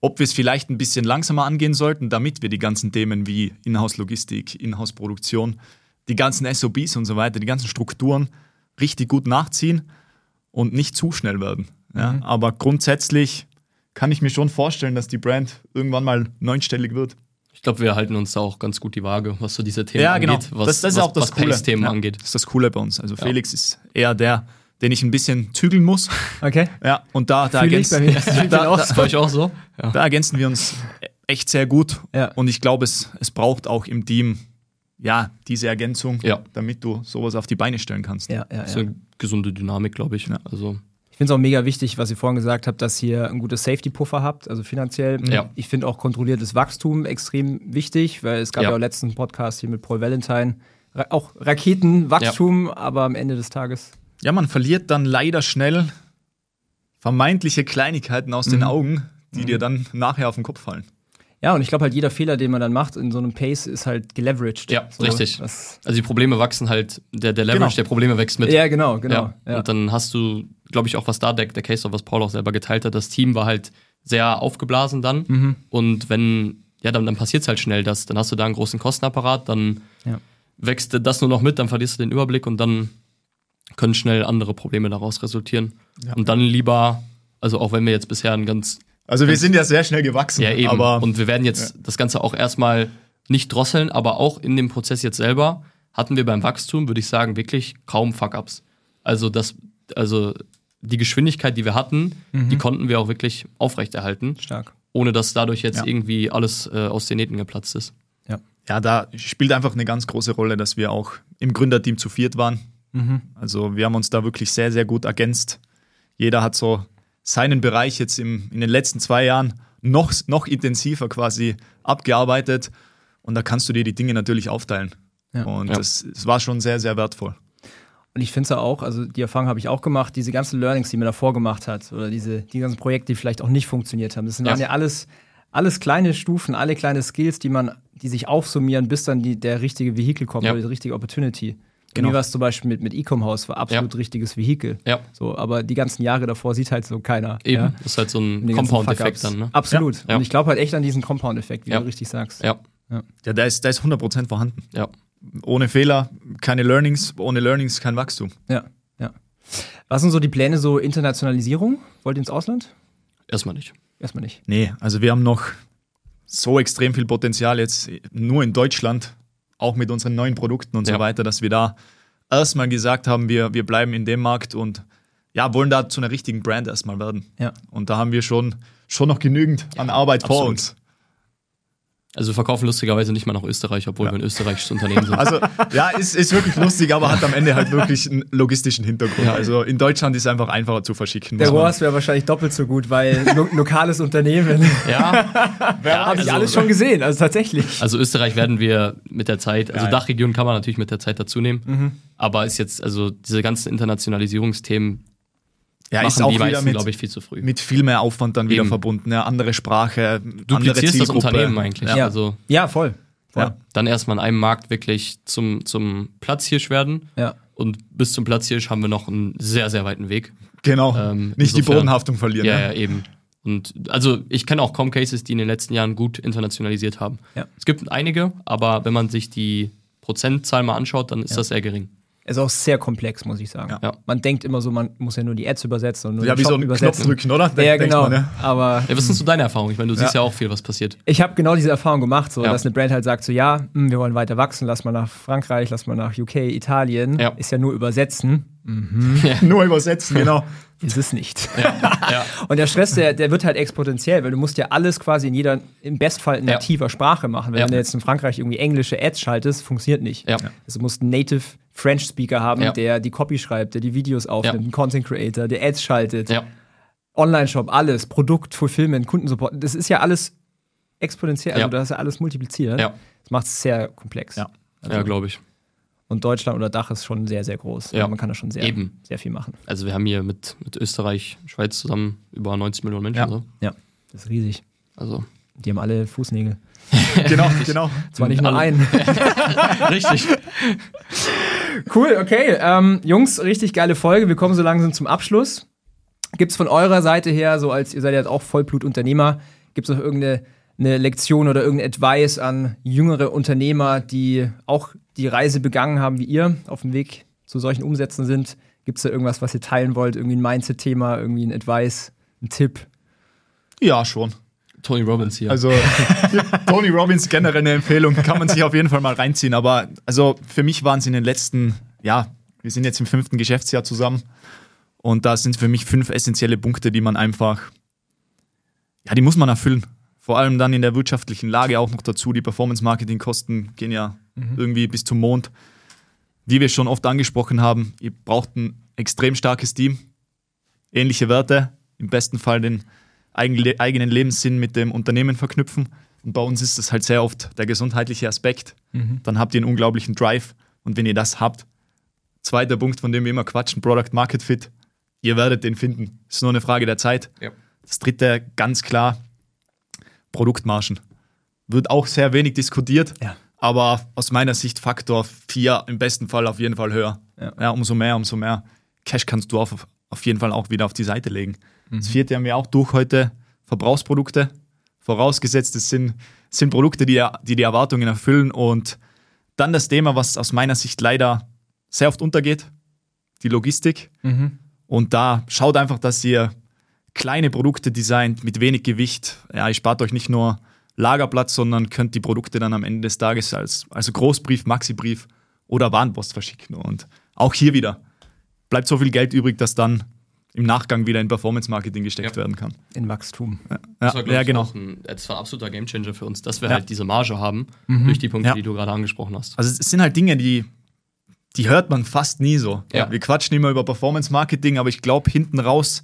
ob wir es vielleicht ein bisschen langsamer angehen sollten, damit wir die ganzen Themen wie Inhouse-Logistik, Inhouse-Produktion, die ganzen SOPs und so weiter, die ganzen Strukturen richtig gut nachziehen und nicht zu schnell werden. Ja, Aber grundsätzlich kann ich mir schon vorstellen, dass die Brand irgendwann mal neunstellig wird. Ich glaube, wir halten uns da auch ganz gut die Waage, was so diese Themen Ja, genau. angeht. Was, das, das ist was, auch das was. Pace-Themen Ja, angeht. Das ist das Coole bei uns. Also Felix ist eher der, den ich ein bisschen zügeln muss. Okay. Ja, und da, da, ergänzen, Da- da, da- Ist bei euch auch so? Ja. da ergänzen wir uns echt sehr gut. Und ich glaube, es, es braucht auch im Team ja, diese Ergänzung, Ja. damit du sowas auf die Beine stellen kannst. Ja, ja, So ja. eine gesunde Dynamik, glaube ich. Also, Ich finde es auch mega wichtig, was ihr vorhin gesagt habt, dass ihr ein gutes Safety-Puffer habt, also finanziell. Ja. Ich finde auch kontrolliertes Wachstum extrem wichtig, weil es gab ja, Ja. auch letzten Podcast hier mit Paul Valentine. Ra auch Raketenwachstum, aber am Ende des Tages. Ja, man verliert dann leider schnell vermeintliche Kleinigkeiten aus Mhm. den Augen, die dir dann nachher auf den Kopf fallen. Ja, und ich glaube halt, jeder Fehler, den man dann macht in so einem Pace, ist halt geleveraged. Ja, richtig. Das, also die Probleme wachsen halt, der, der Leverage Genau. der Probleme wächst mit. ja, genau, genau. Ja. Ja. Und dann hast du, glaube ich, auch was da, der, der Case, of was Paul auch selber geteilt hat, das Team war halt sehr aufgeblasen dann. Mhm. Und wenn, ja, dann, dann passiert es halt schnell, dass dann hast du da einen großen Kostenapparat, dann Ja. wächst das nur noch mit, dann verlierst du den Überblick und dann können schnell andere Probleme daraus resultieren. Und dann lieber, also auch wenn wir jetzt bisher ein ganz Also wir sind ja sehr schnell gewachsen, ja, eben. aber und wir werden jetzt das Ganze auch erstmal nicht drosseln, aber auch in dem Prozess jetzt selber hatten wir beim Wachstum, würde ich sagen, wirklich kaum Fuck-Ups. Also das, also die Geschwindigkeit, die wir hatten, die konnten wir auch wirklich aufrechterhalten, Stark. ohne dass dadurch jetzt Ja. irgendwie alles äh, aus den Nähten geplatzt ist. Ja. ja, da spielt einfach eine ganz große Rolle, dass wir auch im Gründerteam zu viert waren. Also wir haben uns da wirklich sehr, sehr gut ergänzt. Jeder hat so seinen Bereich jetzt im, in den letzten zwei Jahren noch, noch intensiver quasi abgearbeitet. Und da kannst du dir die Dinge natürlich aufteilen. Ja. Und Ja. Das, das war schon sehr, sehr wertvoll. Und ich finde es ja auch, also die Erfahrung habe ich auch gemacht, diese ganzen Learnings, die man davor gemacht hat, oder diese, die ganzen Projekte, die vielleicht auch nicht funktioniert haben, das waren ja, Ja. alles, alles kleine Stufen, alle kleine Skills, die man, die sich aufsummieren, bis dann die, der richtige Vehikel kommt Ja. oder die richtige Opportunity. Genau. Wie war es zum Beispiel mit, mit Ecom House, war absolut richtiges Vehikel. Ja. So, aber die ganzen Jahre davor sieht halt so keiner. Eben, Ja? das ist halt so ein Compound-Effekt dann, ne? Absolut. Ja. Und ich glaube halt echt an diesen Compound-Effekt, wie Ja. du richtig sagst. Ja, Ja, da ist, da ist 100% vorhanden. ja. Ohne Fehler keine Learnings, ohne Learnings kein Wachstum. Ja, ja. Was sind so die Pläne, so Internationalisierung? Wollt ihr ins Ausland? Erstmal nicht. Erstmal nicht. Nee, also wir haben noch so extrem viel Potenzial jetzt nur in Deutschland, auch mit unseren neuen Produkten und so Ja. weiter, dass wir da erstmal gesagt haben, wir, wir bleiben in dem Markt und ja, wollen da zu einer richtigen Brand erstmal werden. Ja. Und da haben wir schon, schon noch genügend an Arbeit vor absolut. uns. Also wir verkaufen lustigerweise nicht mal nach Österreich, obwohl wir ein österreichisches Unternehmen sind. Also ja, ist, ist wirklich lustig, aber hat am Ende halt wirklich einen logistischen Hintergrund. Ja. Also in Deutschland ist es einfach einfacher zu verschicken. Der ROAS wäre wahrscheinlich doppelt so gut, weil lo lokales Unternehmen. ja, ja Habe ich also- alles schon gesehen, also tatsächlich. Also Österreich werden wir mit der Zeit, also Ja, ja. Dachregion kann man natürlich mit der Zeit dazu nehmen, aber ist jetzt, also diese ganzen Internationalisierungsthemen ja, ist machen auch die mit, glaube ich, viel zu früh. mit viel mehr Aufwand dann wieder Eben. verbunden. Ja, andere Sprache, andere Duplizierst das Zielgruppe. Unternehmen eigentlich. Ja. ja. Also ja, voll. voll. Ja. dann erstmal in einem Markt wirklich zum, zum Platzhirsch werden Ja. und bis zum Platzhirsch haben wir noch einen sehr, sehr weiten Weg. Genau. Ähm, Nicht die insofern- Bodenhaftung verlieren. Ja, ne? ja, eben. Und also ich kenne auch kaum Cases, die in den letzten Jahren gut internationalisiert haben. Ja. Es gibt einige, aber wenn man sich die Prozentzahl mal anschaut, dann ist das sehr gering. Ist auch sehr komplex, muss ich sagen. Ja. Man denkt immer so, man muss ja nur die Ads übersetzen und nur Ja, den wie Shop so ein übersetzen. Knopf drücken, oder? Ja, Denkt genau. man, ne? Aber Ja, was sind so deine Erfahrungen? Ich meine, du siehst Ja. ja auch viel, was passiert. ich habe genau diese Erfahrung gemacht, so, Ja. dass eine Brand halt sagt so, ja, hm, wir wollen weiter wachsen, lass mal nach Frankreich, lass mal nach UK, Italien. Ja. Ist ja nur übersetzen. Nur übersetzen, genau. Ist es nicht. Ja. Und der Stress, der, der wird halt exponentiell, weil du musst ja alles quasi in jeder, im Bestfall in Ja. nativer Sprache machen. Wenn Ja. du jetzt in Frankreich irgendwie englische Ads schaltest, funktioniert nicht. Ja. Also du musst native French-Speaker haben, Ja. der die Copy schreibt, der die Videos aufnimmt, Ja. einen Content-Creator, der Ads schaltet, Ja, Online-Shop, alles, Produkt, Fulfillment, Kundensupport. Das ist ja alles exponentiell, also Ja. du hast ja alles multipliziert. Ja. Das macht es sehr komplex. Ja. ja glaube ich. Und Deutschland oder Dach ist schon sehr, sehr groß. Ja. Also man kann da schon sehr, Eben. sehr viel machen. Also wir haben hier mit, mit Österreich, Schweiz zusammen über 90 Millionen Menschen. Ja. So. Ja, das ist riesig. Also Die haben alle Fußnägel. Genau, genau. Zwar nicht nur einen. richtig. Cool, okay. Ähm, Jungs, richtig geile Folge. Wir kommen so langsam zum Abschluss. Gibt es von eurer Seite her, so als ihr seid ja auch Vollblutunternehmer, gibt es noch irgendeine eine Lektion oder irgendein Advice an jüngere Unternehmer, die auch die Reise begangen haben wie ihr, auf dem Weg zu solchen Umsätzen sind? Gibt es da irgendwas, was ihr teilen wollt? Irgendwie ein Mindset-Thema, irgendwie ein Advice, ein Tipp? Ja, schon. Tony Robbins hier. Also Tony Robbins generell eine Empfehlung, kann man sich auf jeden Fall mal reinziehen. Aber also für mich waren es in den letzten, ja, wir sind jetzt im fünften Geschäftsjahr zusammen und da sind für mich fünf essentielle Punkte, die man einfach, ja, die muss man erfüllen. Vor allem dann in der wirtschaftlichen Lage auch noch dazu. Die Performance-Marketing-Kosten gehen ja irgendwie bis zum Mond. Wie wir schon oft angesprochen haben, ihr braucht ein extrem starkes Team, ähnliche Werte, im besten Fall den eigenen Lebenssinn mit dem Unternehmen verknüpfen. Und bei uns ist das halt sehr oft der gesundheitliche Aspekt. Dann habt ihr einen unglaublichen Drive. Und wenn ihr das habt, zweiter Punkt, von dem wir immer quatschen, Product Market Fit, ihr werdet den finden. Ist nur eine Frage der Zeit. Ja. Das dritte, ganz klar, Produktmargen. Wird auch sehr wenig diskutiert, Ja. aber aus meiner Sicht Faktor 4 im besten Fall auf jeden Fall höher. Ja. umso mehr, umso mehr Cash kannst du auf, auf jeden Fall auch wieder auf die Seite legen. Das vierte haben wir auch durch heute, Verbrauchsprodukte. Vorausgesetzt, es sind, sind Produkte, die, die die Erwartungen erfüllen. Und dann das Thema, was aus meiner Sicht leider sehr oft untergeht, die Logistik. Und da schaut einfach, dass ihr kleine Produkte designt mit wenig Gewicht. Ja, ihr spart euch nicht nur Lagerplatz, sondern könnt die Produkte dann am Ende des Tages als also Großbrief, Maxibrief oder Warenpost verschicken. Und auch hier wieder bleibt so viel Geld übrig, dass dann im Nachgang wieder in Performance Marketing gesteckt Ja. werden kann. In Wachstum. Ja, Das war, ja genau. ein, das war ein absoluter Gamechanger für uns, dass wir Ja. halt diese Marge haben, durch die Punkte, Ja. die du gerade angesprochen hast. Also es sind halt Dinge, die, die hört man fast nie so. Ja. Wir quatschen immer über Performance Marketing, aber ich glaube, hinten raus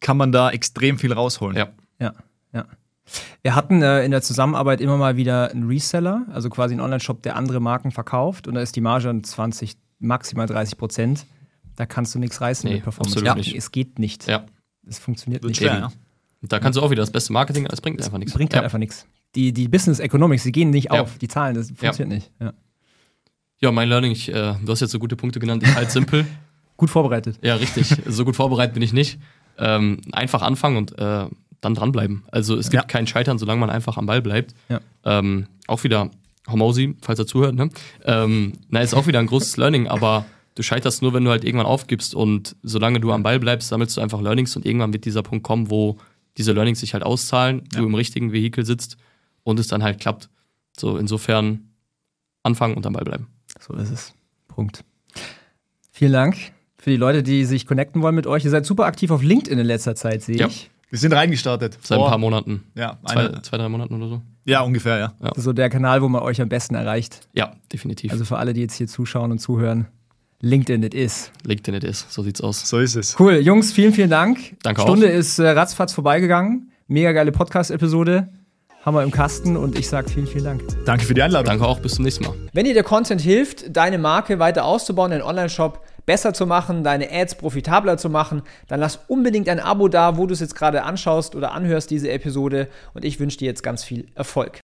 kann man da extrem viel rausholen. Ja. Ja, ja. Wir hatten äh, in der Zusammenarbeit immer mal wieder einen Reseller, also quasi einen Online-Shop, der andere Marken verkauft und da ist die Marge dann 20, maximal 30 Prozent. Da kannst du nichts reißen Nee, mit Performance. absolut Ja, nicht. Es geht nicht. Ja. Es funktioniert Wird nicht. schwer, ja. Und da kannst du auch wieder das beste Marketing, es bringt einfach nichts. Bringt halt ja. einfach nichts. Die, die Business Economics, die gehen nicht Ja. auf. Die Zahlen, das funktioniert nicht. Ja. Ja, mein Learning, ich, äh, du hast jetzt so gute Punkte genannt, ich halt simpel. Gut vorbereitet. Ja, richtig. So gut vorbereitet bin ich nicht. Ähm, einfach anfangen und äh, dann dranbleiben. Also es gibt Ja. kein Scheitern, solange man einfach am Ball bleibt. Ja. Ähm, auch wieder Homosi, falls er zuhört, ne? Ähm, na, ist auch wieder ein großes Learning, aber du scheiterst nur, wenn du halt irgendwann aufgibst und solange du am Ball bleibst, sammelst du einfach Learnings und irgendwann wird dieser Punkt kommen, wo diese Learnings sich halt auszahlen, du im richtigen Vehikel sitzt und es dann halt klappt. So, insofern anfangen und am Ball bleiben. So ist es. Punkt. Vielen Dank für die Leute, die sich connecten wollen mit euch. Ihr seid super aktiv auf LinkedIn in letzter Zeit, sehe Ja. ich. Wir sind reingestartet. Seit ein paar Monaten. Ja, Zwei, eine, zwei, drei Monaten oder so. ja, ungefähr, ja. Ist so der Kanal, wo man euch am besten erreicht. Ja, definitiv. Also für alle, die jetzt hier zuschauen und zuhören, LinkedIn it is. LinkedIn it is, so sieht's aus. So ist es. Cool, Jungs, vielen, vielen Dank. Danke Stunde ist äh, ratzfatz vorbeigegangen. Mega geile Podcast-Episode. Haben wir im Kasten und ich sage vielen, vielen Dank. Danke für die Einladung. Danke auch, bis zum nächsten Mal. Wenn dir der Content hilft, deine Marke weiter auszubauen, deinen Online-Shop besser zu machen, deine Ads profitabler zu machen, dann lass unbedingt ein Abo da, wo du es jetzt gerade anschaust oder anhörst, diese Episode. Und ich wünsche dir jetzt ganz viel Erfolg.